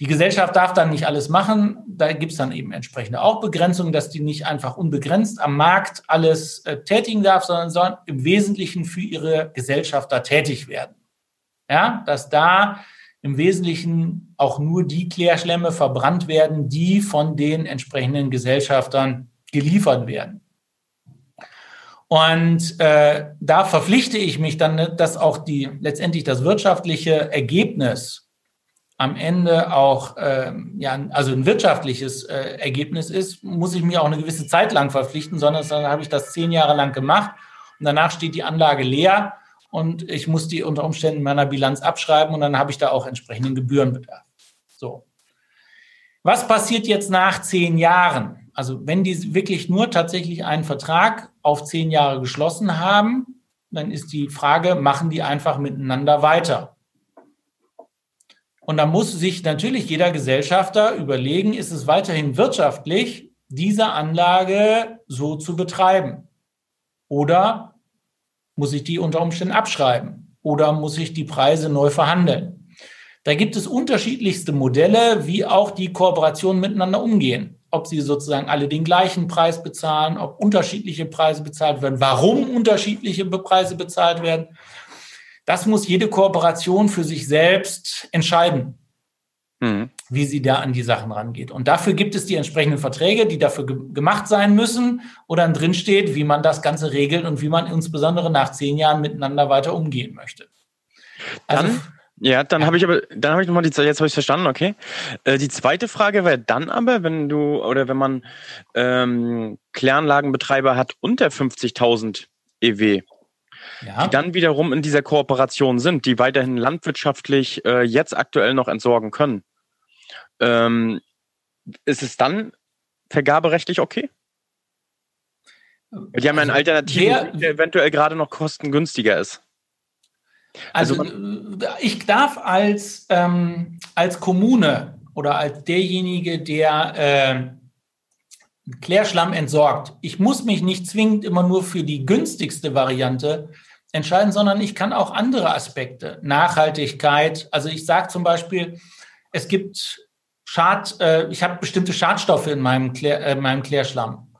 Die Gesellschaft darf dann nicht alles machen. Da gibt es dann eben entsprechende auch Begrenzungen, dass die nicht einfach unbegrenzt am Markt alles äh, tätigen darf, sondern sollen im Wesentlichen für ihre Gesellschafter tätig werden. Ja, dass da im Wesentlichen auch nur die Klärschlämme verbrannt werden, die von den entsprechenden Gesellschaftern geliefert werden. Und äh, da verpflichte ich mich dann, dass auch die letztendlich das wirtschaftliche Ergebnis am Ende auch ähm, ja also ein wirtschaftliches äh, Ergebnis ist, muss ich mir auch eine gewisse Zeit lang verpflichten, sondern dann habe ich das zehn Jahre lang gemacht und danach steht die Anlage leer und ich muss die unter Umständen in meiner Bilanz abschreiben und dann habe ich da auch entsprechenden Gebührenbedarf. So. Was passiert jetzt nach zehn Jahren? Also wenn die wirklich nur tatsächlich einen Vertrag auf zehn Jahre geschlossen haben, dann ist die Frage, machen die einfach miteinander weiter? Und da muss sich natürlich jeder Gesellschafter überlegen, ist es weiterhin wirtschaftlich, diese Anlage so zu betreiben? Oder muss ich die unter Umständen abschreiben? Oder muss ich die Preise neu verhandeln? Da gibt es unterschiedlichste Modelle, wie auch die Kooperationen miteinander umgehen. Ob sie sozusagen alle den gleichen Preis bezahlen, ob unterschiedliche Preise bezahlt werden, warum unterschiedliche Preise bezahlt werden. Das muss jede Kooperation für sich selbst entscheiden, mhm. wie sie da an die Sachen rangeht. Und dafür gibt es die entsprechenden Verträge, die dafür ge gemacht sein müssen, wo dann drin steht, wie man das Ganze regelt und wie man insbesondere nach zehn Jahren miteinander weiter umgehen möchte. Also, dann ja, dann ja. habe ich aber, dann habe ich nochmal die Zeit, jetzt habe ich verstanden, okay. Äh, die zweite Frage wäre dann aber, wenn du oder wenn man ähm, Kläranlagenbetreiber hat unter 50.000 EW, ja. die dann wiederum in dieser Kooperation sind, die weiterhin landwirtschaftlich äh, jetzt aktuell noch entsorgen können. Ähm, ist es dann vergaberechtlich okay? Die haben ja also, Alternativen, der eventuell gerade noch kostengünstiger ist. Also, also ich darf als, ähm, als Kommune oder als derjenige, der äh, Klärschlamm entsorgt, ich muss mich nicht zwingend immer nur für die günstigste Variante entscheiden, sondern ich kann auch andere Aspekte, Nachhaltigkeit. Also ich sage zum Beispiel, es gibt Schad, äh, ich habe bestimmte Schadstoffe in meinem, Klär, äh, meinem Klärschlamm.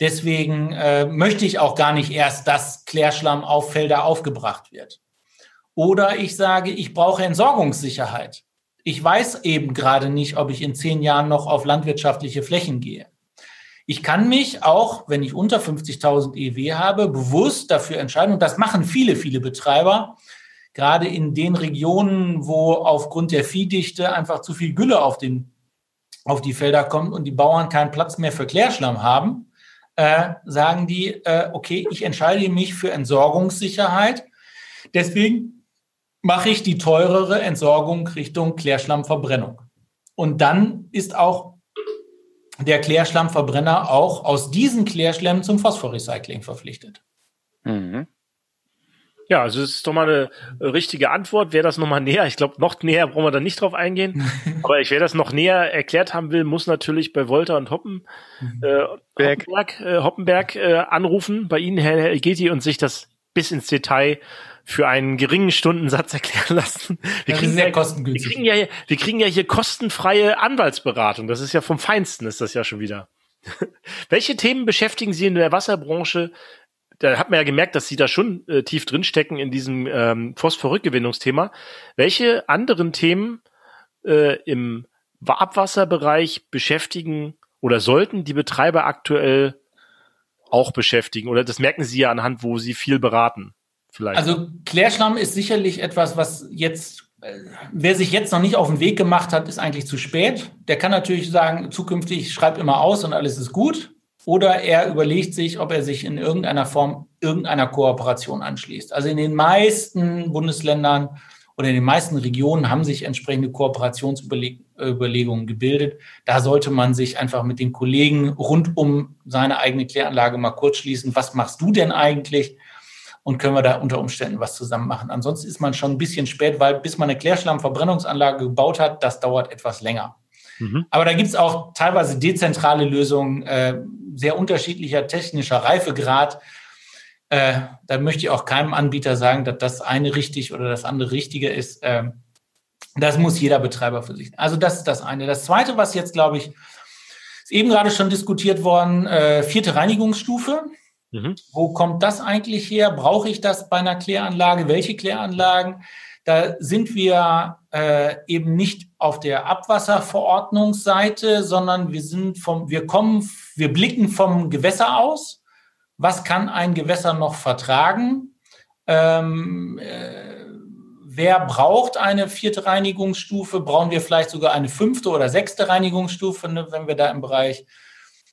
Deswegen äh, möchte ich auch gar nicht erst, dass Klärschlamm auf Felder aufgebracht wird. Oder ich sage, ich brauche Entsorgungssicherheit. Ich weiß eben gerade nicht, ob ich in zehn Jahren noch auf landwirtschaftliche Flächen gehe. Ich kann mich auch, wenn ich unter 50.000 EW habe, bewusst dafür entscheiden, und das machen viele, viele Betreiber, gerade in den Regionen, wo aufgrund der Viehdichte einfach zu viel Gülle auf, den, auf die Felder kommt und die Bauern keinen Platz mehr für Klärschlamm haben, äh, sagen die, äh, okay, ich entscheide mich für Entsorgungssicherheit. Deswegen mache ich die teurere Entsorgung Richtung Klärschlammverbrennung. Und dann ist auch der Klärschlammverbrenner auch aus diesen Klärschlämmen zum Phosphorrecycling verpflichtet. Mhm. Ja, also das ist doch mal eine richtige Antwort. Wer das nochmal näher, ich glaube, noch näher brauchen wir da nicht drauf eingehen. <laughs> Aber ich, wer das noch näher erklärt haben will, muss natürlich bei Wolter und Hoppen, mhm. äh, Hoppenberg, äh, Hoppenberg äh, anrufen, bei Ihnen, Herr Elgeti, und sich das bis ins Detail für einen geringen Stundensatz <laughs> erklären lassen. Wir kriegen, sehr ja, kostengünstig. Wir kriegen, ja, wir kriegen ja hier kostenfreie Anwaltsberatung. Das ist ja vom Feinsten, ist das ja schon wieder. <laughs> Welche Themen beschäftigen Sie in der Wasserbranche? Da hat man ja gemerkt, dass Sie da schon äh, tief drinstecken in diesem ähm, Phosphorrückgewinnungsthema. Welche anderen Themen äh, im Abwasserbereich beschäftigen oder sollten die Betreiber aktuell auch beschäftigen? Oder das merken Sie ja anhand, wo Sie viel beraten vielleicht. Also Klärschlamm ist sicherlich etwas, was jetzt, äh, wer sich jetzt noch nicht auf den Weg gemacht hat, ist eigentlich zu spät. Der kann natürlich sagen, zukünftig schreibt immer aus und alles ist gut. Oder er überlegt sich, ob er sich in irgendeiner Form irgendeiner Kooperation anschließt. Also in den meisten Bundesländern oder in den meisten Regionen haben sich entsprechende Kooperationsüberlegungen gebildet. Da sollte man sich einfach mit den Kollegen rund um seine eigene Kläranlage mal kurz schließen. Was machst du denn eigentlich? Und können wir da unter Umständen was zusammen machen. Ansonsten ist man schon ein bisschen spät, weil bis man eine Klärschlammverbrennungsanlage gebaut hat, das dauert etwas länger. Mhm. Aber da gibt es auch teilweise dezentrale Lösungen, äh, sehr unterschiedlicher technischer Reifegrad. Äh, da möchte ich auch keinem Anbieter sagen, dass das eine richtig oder das andere richtige ist. Äh, das muss jeder Betreiber für sich. Also das ist das eine. Das zweite, was jetzt, glaube ich, ist eben gerade schon diskutiert worden, äh, vierte Reinigungsstufe. Mhm. Wo kommt das eigentlich her? Brauche ich das bei einer Kläranlage? Welche Kläranlagen? Da sind wir äh, eben nicht auf der Abwasserverordnungsseite, sondern wir sind vom, wir kommen, wir blicken vom Gewässer aus. Was kann ein Gewässer noch vertragen? Ähm, äh, wer braucht eine vierte Reinigungsstufe? Brauchen wir vielleicht sogar eine fünfte oder sechste Reinigungsstufe, ne, wenn wir da im Bereich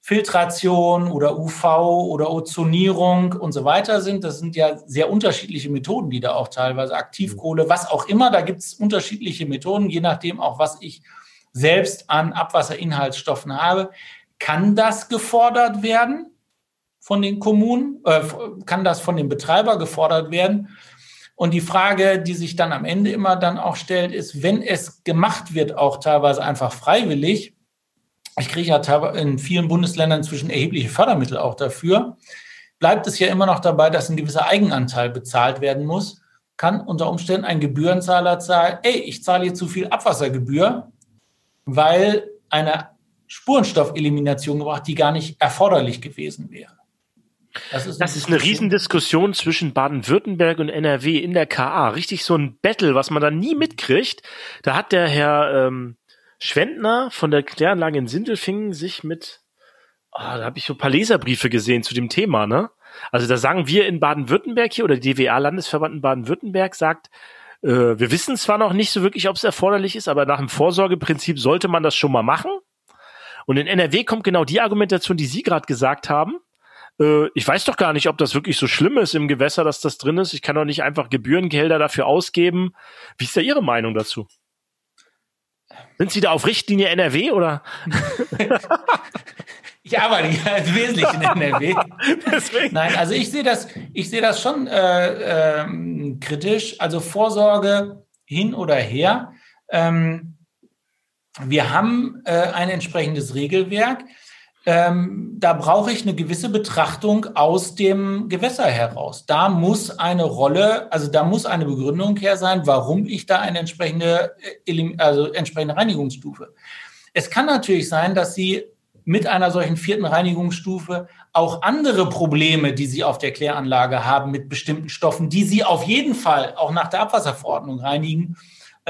Filtration oder UV oder Ozonierung und so weiter sind. Das sind ja sehr unterschiedliche Methoden, die da auch teilweise Aktivkohle, was auch immer, da gibt es unterschiedliche Methoden, je nachdem auch, was ich selbst an Abwasserinhaltsstoffen habe. Kann das gefordert werden von den Kommunen? Äh, kann das von dem Betreiber gefordert werden? Und die Frage, die sich dann am Ende immer dann auch stellt, ist, wenn es gemacht wird, auch teilweise einfach freiwillig, ich kriege ja in vielen Bundesländern inzwischen erhebliche Fördermittel auch dafür. Bleibt es ja immer noch dabei, dass ein gewisser Eigenanteil bezahlt werden muss. Kann unter Umständen ein Gebührenzahler zahlen, ey, ich zahle hier zu viel Abwassergebühr, weil eine Spurenstoffelimination gebracht, die gar nicht erforderlich gewesen wäre. Das ist, das ist eine Riesendiskussion zwischen Baden-Württemberg und NRW in der KA. Richtig so ein Battle, was man da nie mitkriegt. Da hat der Herr ähm, Schwendner von der Kläranlage in Sindelfingen sich mit, oh, da habe ich so ein paar Leserbriefe gesehen zu dem Thema, ne? Also da sagen wir in Baden-Württemberg hier oder DWA Landesverband in Baden-Württemberg sagt, äh, wir wissen zwar noch nicht so wirklich, ob es erforderlich ist, aber nach dem Vorsorgeprinzip sollte man das schon mal machen. Und in NRW kommt genau die Argumentation, die Sie gerade gesagt haben äh, ich weiß doch gar nicht, ob das wirklich so schlimm ist im Gewässer, dass das drin ist. Ich kann doch nicht einfach Gebührengelder dafür ausgeben. Wie ist da Ihre Meinung dazu? Sind Sie da auf Richtlinie NRW oder? <laughs> ich arbeite ja <laughs> wesentlich in NRW. Deswegen. Nein, also ich sehe das, ich sehe das schon äh, äh, kritisch. Also Vorsorge hin oder her. Ähm, wir haben äh, ein entsprechendes Regelwerk ähm, da brauche ich eine gewisse Betrachtung aus dem Gewässer heraus. Da muss eine Rolle, also da muss eine Begründung her sein, warum ich da eine entsprechende, äh, also entsprechende Reinigungsstufe. Es kann natürlich sein, dass Sie mit einer solchen vierten Reinigungsstufe auch andere Probleme, die Sie auf der Kläranlage haben mit bestimmten Stoffen, die Sie auf jeden Fall auch nach der Abwasserverordnung reinigen,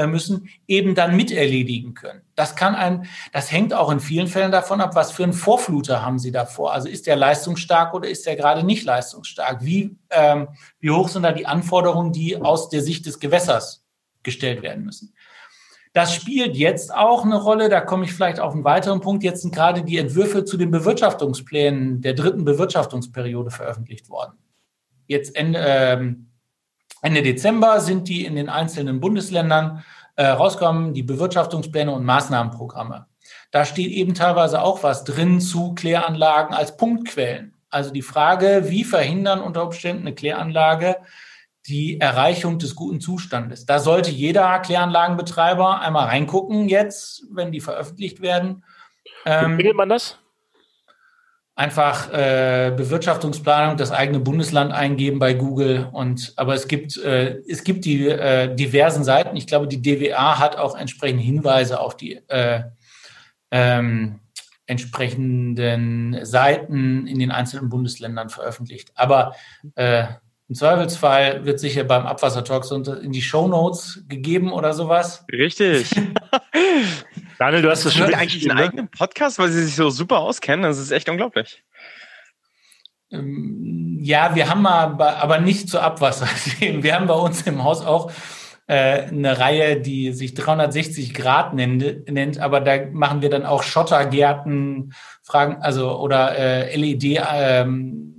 müssen, eben dann miterledigen können. Das kann ein, das hängt auch in vielen Fällen davon ab, was für einen Vorfluter haben Sie davor. Also ist der leistungsstark oder ist der gerade nicht leistungsstark? Wie, ähm, wie hoch sind da die Anforderungen, die aus der Sicht des Gewässers gestellt werden müssen? Das spielt jetzt auch eine Rolle, da komme ich vielleicht auf einen weiteren Punkt. Jetzt sind gerade die Entwürfe zu den Bewirtschaftungsplänen der dritten Bewirtschaftungsperiode veröffentlicht worden. Jetzt Ende, ähm, Ende Dezember sind die in den einzelnen Bundesländern äh, rauskommen, die Bewirtschaftungspläne und Maßnahmenprogramme. Da steht eben teilweise auch was drin zu Kläranlagen als Punktquellen. Also die Frage, wie verhindern unter Umständen eine Kläranlage die Erreichung des guten Zustandes. Da sollte jeder Kläranlagenbetreiber einmal reingucken jetzt, wenn die veröffentlicht werden. Ähm, Wie findet man das? Einfach äh, Bewirtschaftungsplanung, das eigene Bundesland eingeben bei Google und aber es gibt äh, es gibt die äh, diversen Seiten. Ich glaube, die DWA hat auch entsprechende Hinweise auf die äh, ähm, entsprechenden Seiten in den einzelnen Bundesländern veröffentlicht. Aber äh, im Zweifelsfall wird sicher beim Abwassertalk so in die Show Notes gegeben oder sowas. Richtig. <laughs> Daniel, du hast das schon eigentlich einen ne? eigenen Podcast, weil sie sich so super auskennen. Das ist echt unglaublich. Ähm, ja, wir haben mal, aber nicht zu Abwasser. <laughs> Wir haben bei uns im Haus auch äh, eine Reihe, die sich 360 Grad nennt, nennt, aber da machen wir dann auch Schottergärten, Fragen, also oder äh, LED ähm,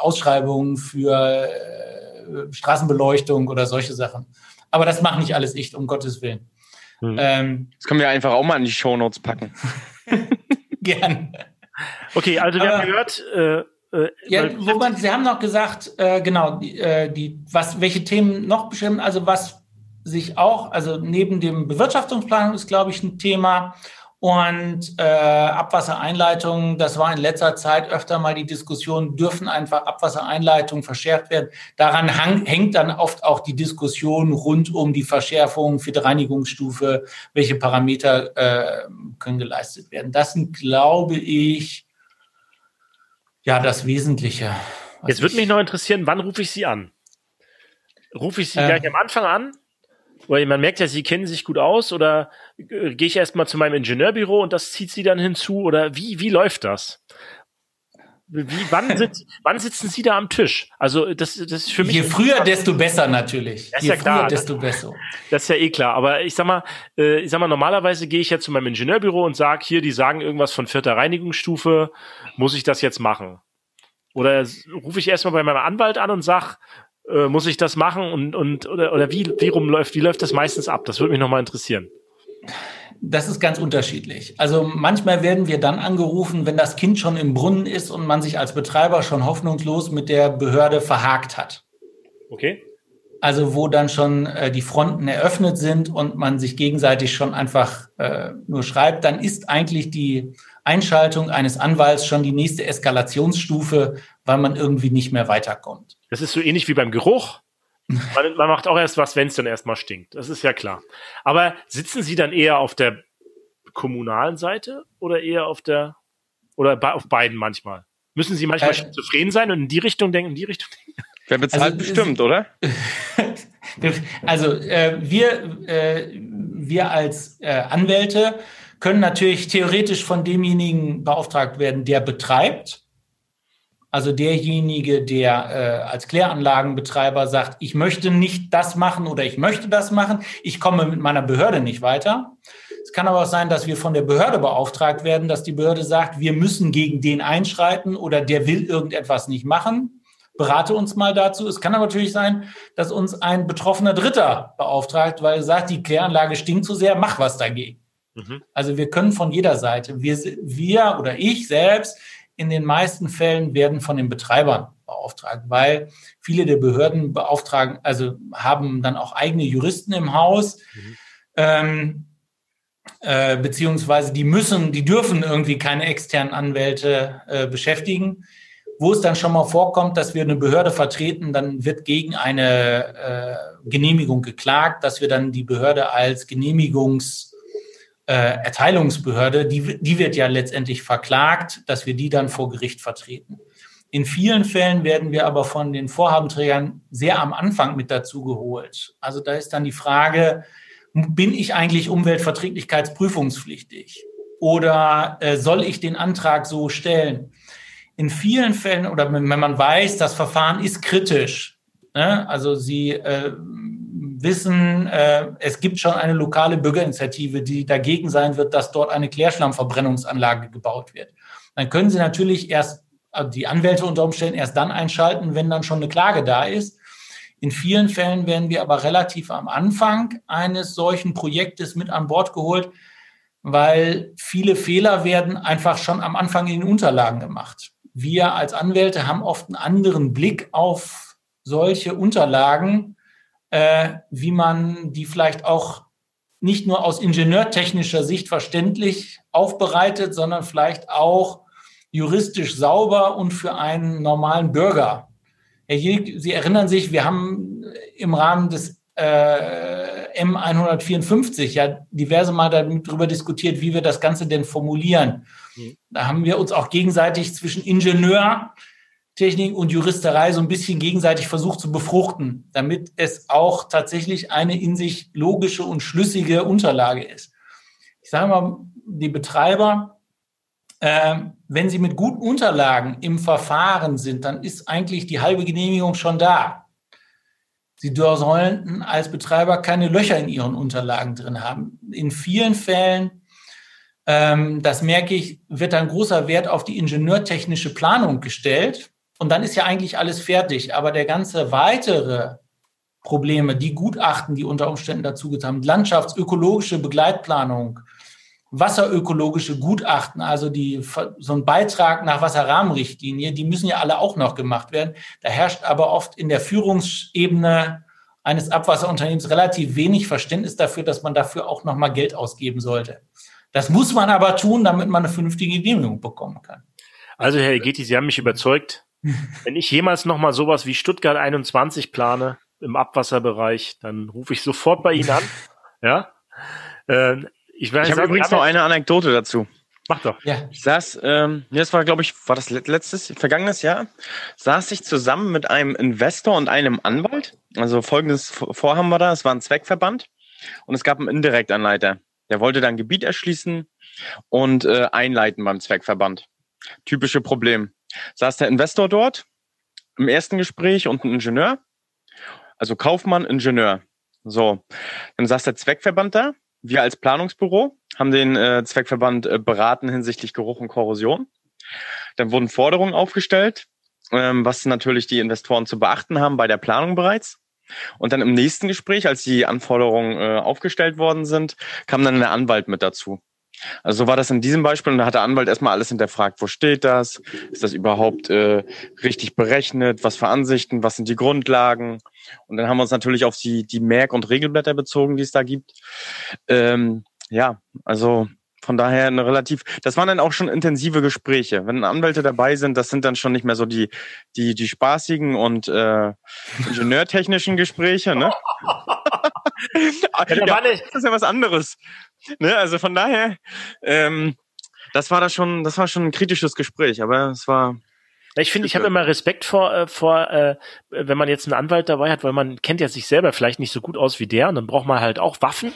Ausschreibungen für äh, Straßenbeleuchtung oder solche Sachen. Aber das macht nicht alles ich, um Gottes Willen. Hm. Ähm, das können wir einfach auch mal in die Shownotes packen. <laughs> Gern. Okay, also wir Aber, haben gehört, äh, äh, ja, wo man, Sie haben noch gesagt, äh, genau, die, äh, die, was, welche Themen noch bestimmen, also was sich auch, also neben dem Bewirtschaftungsplanung ist, glaube ich, ein Thema und äh, Abwassereinleitungen, das war in letzter Zeit öfter mal die Diskussion, dürfen einfach Abwassereinleitungen verschärft werden. Daran hängt dann oft auch die Diskussion rund um die Verschärfung für die Reinigungsstufe, welche Parameter äh, können geleistet werden. Das sind, glaube ich, ja, das Wesentliche. Jetzt würde mich noch interessieren, wann rufe ich Sie an? Rufe ich Sie äh, gleich am Anfang an? Weil man merkt ja, sie kennen sich gut aus oder äh, gehe ich erstmal zu meinem Ingenieurbüro und das zieht sie dann hinzu oder wie, wie läuft das? Wie, wann, <laughs> sitz, wann sitzen Sie da am Tisch? Also das, das ist für mich. Je früher, desto besser natürlich. Das Je ja klar, desto das, besser. Das ist ja eh klar. Aber ich sag mal, äh, ich sag mal, normalerweise gehe ich ja zu meinem Ingenieurbüro und sage hier, die sagen irgendwas von vierter Reinigungsstufe, muss ich das jetzt machen? Oder rufe ich erstmal bei meinem Anwalt an und sag, äh, muss ich das machen und, und oder, oder wie, wie rumläuft, wie läuft das meistens ab? Das würde mich nochmal interessieren. Das ist ganz unterschiedlich. Also manchmal werden wir dann angerufen, wenn das Kind schon im Brunnen ist und man sich als Betreiber schon hoffnungslos mit der Behörde verhakt hat. Okay. Also wo dann schon äh, die Fronten eröffnet sind und man sich gegenseitig schon einfach äh, nur schreibt, dann ist eigentlich die Einschaltung eines Anwalts schon die nächste Eskalationsstufe, weil man irgendwie nicht mehr weiterkommt. Das ist so ähnlich wie beim Geruch. Man, man macht auch erst was, wenn es dann erstmal stinkt. Das ist ja klar. Aber sitzen Sie dann eher auf der kommunalen Seite oder eher auf der oder auf beiden manchmal? Müssen Sie manchmal äh, zufrieden sein und in die Richtung denken, in die Richtung denken? Wer bezahlt also, bestimmt, oder? <laughs> also äh, wir, äh, wir als äh, Anwälte können natürlich theoretisch von demjenigen beauftragt werden, der betreibt. Also derjenige, der äh, als Kläranlagenbetreiber sagt, ich möchte nicht das machen oder ich möchte das machen, ich komme mit meiner Behörde nicht weiter. Es kann aber auch sein, dass wir von der Behörde beauftragt werden, dass die Behörde sagt, wir müssen gegen den einschreiten oder der will irgendetwas nicht machen. Berate uns mal dazu. Es kann aber natürlich sein, dass uns ein betroffener Dritter beauftragt, weil er sagt, die Kläranlage stinkt zu sehr, mach was dagegen. Mhm. Also wir können von jeder Seite, wir, wir oder ich selbst in den meisten Fällen werden von den Betreibern beauftragt, weil viele der Behörden beauftragen, also haben dann auch eigene Juristen im Haus, mhm. ähm, äh, beziehungsweise die müssen, die dürfen irgendwie keine externen Anwälte äh, beschäftigen. Wo es dann schon mal vorkommt, dass wir eine Behörde vertreten, dann wird gegen eine äh, Genehmigung geklagt, dass wir dann die Behörde als Genehmigungs äh, Erteilungsbehörde, die, die wird ja letztendlich verklagt, dass wir die dann vor Gericht vertreten. In vielen Fällen werden wir aber von den Vorhabenträgern sehr am Anfang mit dazu geholt. Also da ist dann die Frage, bin ich eigentlich umweltverträglichkeitsprüfungspflichtig? Oder äh, soll ich den Antrag so stellen? In vielen Fällen, oder wenn man weiß, das Verfahren ist kritisch, ne? also Sie äh, wissen, äh, es gibt schon eine lokale Bürgerinitiative, die dagegen sein wird, dass dort eine Klärschlammverbrennungsanlage gebaut wird. Dann können Sie natürlich erst also die Anwälte unter Umständen erst dann einschalten, wenn dann schon eine Klage da ist. In vielen Fällen werden wir aber relativ am Anfang eines solchen Projektes mit an Bord geholt, weil viele Fehler werden einfach schon am Anfang in den Unterlagen gemacht. Wir als Anwälte haben oft einen anderen Blick auf solche Unterlagen, äh, wie man die vielleicht auch nicht nur aus ingenieurtechnischer Sicht verständlich aufbereitet, sondern vielleicht auch juristisch sauber und für einen normalen Bürger. Herr Jilk, Sie erinnern sich, wir haben im Rahmen des äh, M154 ja diverse Mal darüber diskutiert, wie wir das Ganze denn formulieren. Mhm. Da haben wir uns auch gegenseitig zwischen Ingenieur Technik und Juristerei so ein bisschen gegenseitig versucht zu befruchten, damit es auch tatsächlich eine in sich logische und schlüssige Unterlage ist. Ich sage mal, die Betreiber, äh, wenn sie mit guten Unterlagen im Verfahren sind, dann ist eigentlich die halbe Genehmigung schon da. Sie sollten als Betreiber keine Löcher in ihren Unterlagen drin haben. In vielen Fällen, ähm, das merke ich, wird ein großer Wert auf die ingenieurtechnische Planung gestellt und dann ist ja eigentlich alles fertig. Aber der ganze weitere Probleme, die Gutachten, die unter Umständen dazu getan haben, landschaftsökologische Begleitplanung, wasserökologische Gutachten, also die, so ein Beitrag nach Wasserrahmenrichtlinie, die müssen ja alle auch noch gemacht werden. Da herrscht aber oft in der Führungsebene eines Abwasserunternehmens relativ wenig Verständnis dafür, dass man dafür auch nochmal Geld ausgeben sollte. Das muss man aber tun, damit man eine vernünftige Genehmigung bekommen kann. Also Herr Egeti, Sie haben mich überzeugt. Wenn ich jemals noch mal sowas wie Stuttgart 21 plane im Abwasserbereich, dann rufe ich sofort bei Ihnen an. <laughs> Ja. Äh, ich ich habe übrigens noch eine Anekdote dazu. Mach doch. Ja. Ich saß, ähm, das war, glaube ich, war das letztes, vergangenes Jahr, saß ich zusammen mit einem Investor und einem Anwalt. Also folgendes Vorhaben war da, es war ein Zweckverband und es gab einen Indirektanleiter. Der wollte dann Gebiet erschließen und äh, einleiten beim Zweckverband. Typische Problem saß der Investor dort im ersten Gespräch und ein Ingenieur. Also Kaufmann, Ingenieur. So, dann saß der Zweckverband da. Wir als Planungsbüro haben den äh, Zweckverband äh, beraten hinsichtlich Geruch und Korrosion. Dann wurden Forderungen aufgestellt, ähm, was natürlich die Investoren zu beachten haben bei der Planung bereits. Und dann im nächsten Gespräch, als die Anforderungen äh, aufgestellt worden sind, kam dann der Anwalt mit dazu. Also so war das in diesem Beispiel und da hat der Anwalt erstmal alles hinterfragt. Wo steht das? Ist das überhaupt äh, richtig berechnet? Was für Ansichten? Was sind die Grundlagen? Und dann haben wir uns natürlich auf die, die Merk- und Regelblätter bezogen, die es da gibt. Ähm, ja, also von daher eine relativ, das waren dann auch schon intensive Gespräche. Wenn Anwälte dabei sind, das sind dann schon nicht mehr so die, die, die spaßigen und äh, ingenieurtechnischen Gespräche, ne? ja, das ist ja was anderes. <laughs> Ne? Also von daher, ähm, das war da schon, das war schon ein kritisches Gespräch, aber es war Ich finde, ich habe immer Respekt vor, äh, vor äh, wenn man jetzt einen Anwalt dabei hat, weil man kennt ja sich selber vielleicht nicht so gut aus wie der und dann braucht man halt auch Waffen.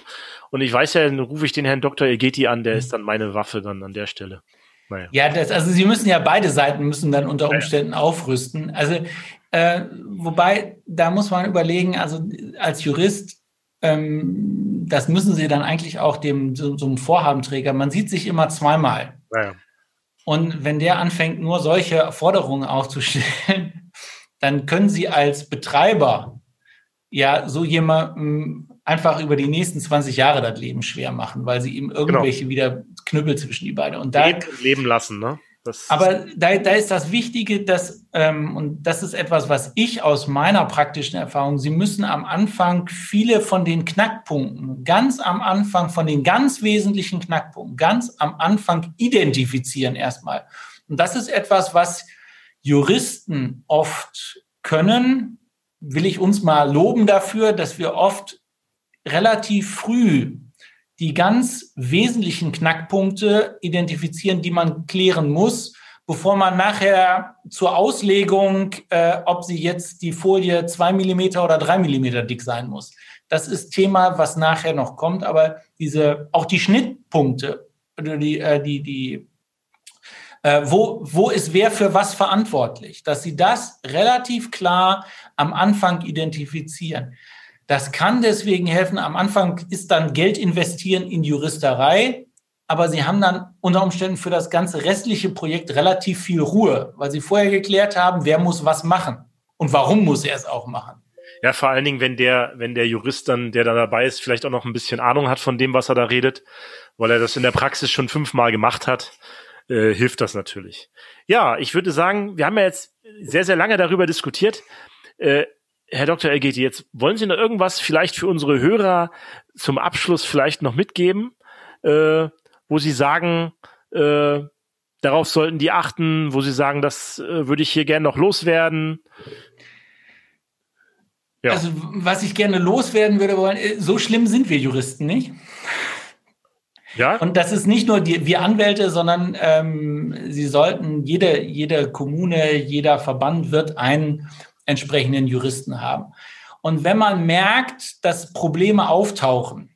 Und ich weiß ja, dann rufe ich den Herrn Dr. Egeti an, der mhm. ist dann meine Waffe dann an der Stelle. Naja. Ja, das, also sie müssen ja beide Seiten müssen dann unter Umständen aufrüsten. Also äh, wobei, da muss man überlegen, also als Jurist, ähm, das müssen sie dann eigentlich auch dem so, so einem Vorhabenträger, man sieht sich immer zweimal. Naja. Und wenn der anfängt, nur solche Forderungen aufzustellen, <laughs> dann können Sie als Betreiber ja so jemandem einfach über die nächsten 20 Jahre das Leben schwer machen, weil sie ihm genau. irgendwelche genau. wieder Knüppel zwischen die Beine und da leben lassen, ne? Das aber da, da ist das Wichtige, dass, ähm, und das ist etwas, was ich aus meiner praktischen Erfahrung, Sie müssen am Anfang viele von den Knackpunkten, ganz am Anfang, von den ganz wesentlichen Knackpunkten, ganz am Anfang identifizieren erstmal. Und das ist etwas, was Juristen oft können, will ich uns mal loben dafür, dass wir oft relativ früh die ganz wesentlichen Knackpunkte identifizieren, die man klären muss, bevor man nachher zur Auslegung, äh, ob sie jetzt die Folie zwei Millimeter oder drei Millimeter dick sein muss. Das ist Thema, was nachher noch kommt, aber diese, auch die Schnittpunkte, die, äh, die, die, äh, wo, wo ist wer für was verantwortlich, dass sie das relativ klar am Anfang identifizieren. Das kann deswegen helfen. Am Anfang ist dann Geld investieren in Juristerei, aber sie haben dann unter Umständen für das ganze restliche Projekt relativ viel Ruhe, weil sie vorher geklärt haben, wer muss was machen und warum muss er es auch machen. Ja, vor allen Dingen, wenn der, wenn der Jurist dann, der da dabei ist, vielleicht auch noch ein bisschen Ahnung hat von dem, was er da redet, weil er das in der Praxis schon fünfmal gemacht hat, äh, hilft das natürlich. Ja, ich würde sagen, wir haben ja jetzt sehr, sehr lange darüber diskutiert. Äh, Herr Dr. Elgeti, jetzt wollen Sie noch irgendwas vielleicht für unsere Hörer zum Abschluss vielleicht noch mitgeben, äh, wo Sie sagen, äh, darauf sollten die achten, wo Sie sagen, das äh, würde ich hier gerne noch loswerden? Ja. Also, was ich gerne loswerden würde wollen, äh, so schlimm sind wir Juristen nicht. Ja. Und das ist nicht nur die, wir Anwälte, sondern ähm, sie sollten, jede, jede Kommune, jeder Verband wird einen entsprechenden Juristen haben. Und wenn man merkt, dass Probleme auftauchen,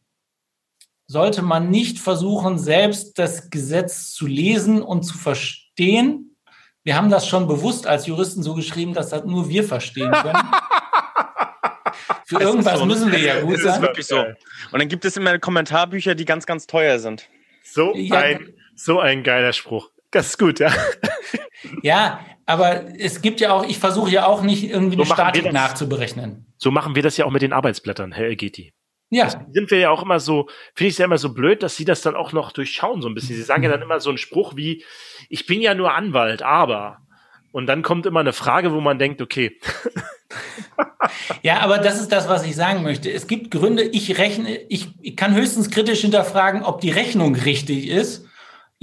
sollte man nicht versuchen, selbst das Gesetz zu lesen und zu verstehen. Wir haben das schon bewusst als Juristen so geschrieben, dass das nur wir verstehen <laughs> können. Für irgendwas so. müssen wir ja gut sein. Das ist wirklich so. Und dann gibt es immer Kommentarbücher, die ganz, ganz teuer sind. So ja. ein, so ein geiler Spruch. Das ist gut, ja. Ja, aber es gibt ja auch, ich versuche ja auch nicht irgendwie so eine Statik nachzuberechnen. So machen wir das ja auch mit den Arbeitsblättern, Herr Elgeti. Ja. Das sind wir ja auch immer so, finde ich es ja immer so blöd, dass Sie das dann auch noch durchschauen so ein bisschen. Sie sagen ja dann immer so einen Spruch wie, ich bin ja nur Anwalt, aber. Und dann kommt immer eine Frage, wo man denkt, okay. ja, aber das ist das, was ich sagen möchte. Es gibt Gründe, ich rechne, ich, ich kann höchstens kritisch hinterfragen, ob die Rechnung richtig ist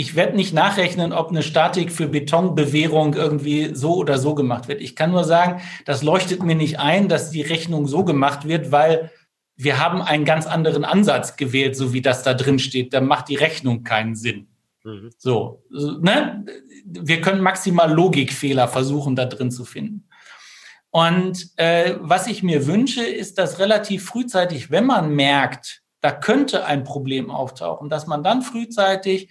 ich werde nicht nachrechnen, ob eine Statik für Betonbewehrung irgendwie so oder so gemacht wird. Ich kann nur sagen, das leuchtet mir nicht ein, dass die Rechnung so gemacht wird, weil wir haben einen ganz anderen Ansatz gewählt, so wie das da drin steht. Da macht die Rechnung keinen Sinn. Mhm. So, ne? Wir können maximal Logikfehler versuchen, da drin zu finden. Und äh, was ich mir wünsche, ist, dass relativ frühzeitig, wenn man merkt, da könnte ein Problem auftauchen, dass man dann frühzeitig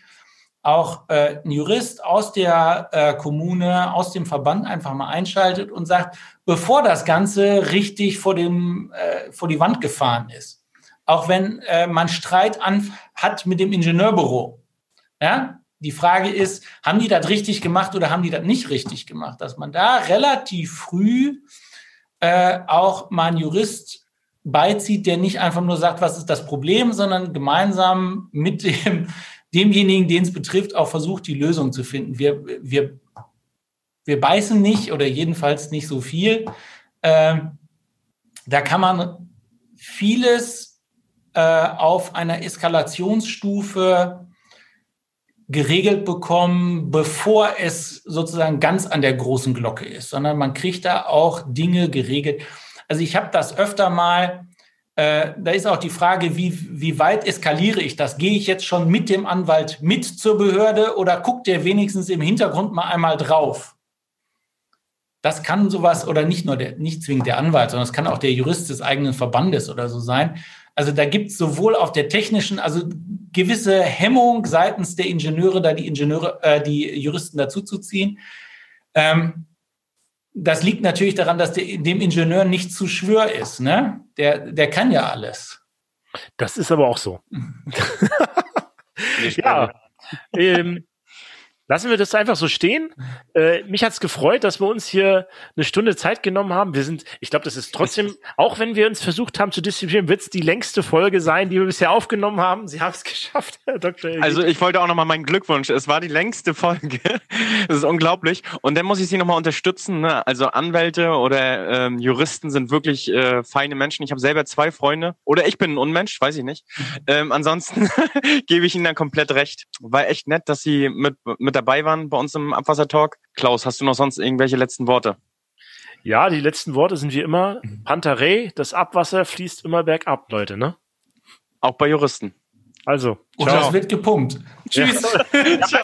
auch äh, ein Jurist aus der äh, Kommune, aus dem Verband einfach mal einschaltet und sagt, bevor das Ganze richtig vor, dem, äh, vor die Wand gefahren ist, auch wenn äh, man Streit an, hat mit dem Ingenieurbüro, ja, die Frage ist, haben die das richtig gemacht oder haben die das nicht richtig gemacht? Dass man da relativ früh äh, auch mal einen Jurist beizieht, der nicht einfach nur sagt, was ist das Problem, sondern gemeinsam mit dem demjenigen, den es betrifft, auch versucht, die Lösung zu finden. Wir, wir, wir beißen nicht oder jedenfalls nicht so viel. Ähm, da kann man vieles äh, auf einer Eskalationsstufe geregelt bekommen, bevor es sozusagen ganz an der großen Glocke ist, sondern man kriegt da auch Dinge geregelt. Also ich habe das öfter mal, äh, da ist auch die Frage, wie, wie weit eskaliere ich das? Gehe ich jetzt schon mit dem Anwalt mit zur Behörde oder guckt der wenigstens im Hintergrund mal einmal drauf? Das kann sowas oder nicht nur der, nicht zwingend der Anwalt, sondern es kann auch der Jurist des eigenen Verbandes oder so sein. Also da gibt es sowohl auf der technischen, also gewisse Hemmung seitens der Ingenieure, da die Ingenieure, äh, die Juristen dazuzuziehen. Ähm, das liegt natürlich daran, dass der, dem Ingenieur nicht zu schwör ist. Ne? Der, der kann ja alles. Das ist aber auch so. <laughs> ja. Ähm, Lassen wir das einfach so stehen. Äh, mich hat's gefreut, dass wir uns hier eine Stunde Zeit genommen haben. Wir sind, ich glaube, das ist trotzdem, auch wenn wir uns versucht haben zu distribuieren, wird's die längste Folge sein, die wir bisher aufgenommen haben. Sie haben es <laughs> geschafft, Herr Dr. Elgit. Also ich wollte auch nochmal meinen Glückwunsch. Es war die längste Folge. <laughs> das ist unglaublich. Und dann muss ich Sie nochmal unterstützen. Ne? Also Anwälte oder ähm, Juristen sind wirklich äh, feine Menschen. Ich habe selber zwei Freunde. Oder ich bin ein Unmensch, weiß ich nicht. Ähm, ansonsten <laughs> gebe ich Ihnen dann komplett recht. War echt nett, dass Sie mit, mit dabei waren bei uns im Abwassertalk. Klaus, hast du noch sonst irgendwelche letzten Worte? Ja, die letzten Worte sind wie immer Pantarei, das Abwasser fließt immer bergab, Leute, ne? Auch bei Juristen. Also. Und das wird gepumpt. Tschüss. Ja. <laughs>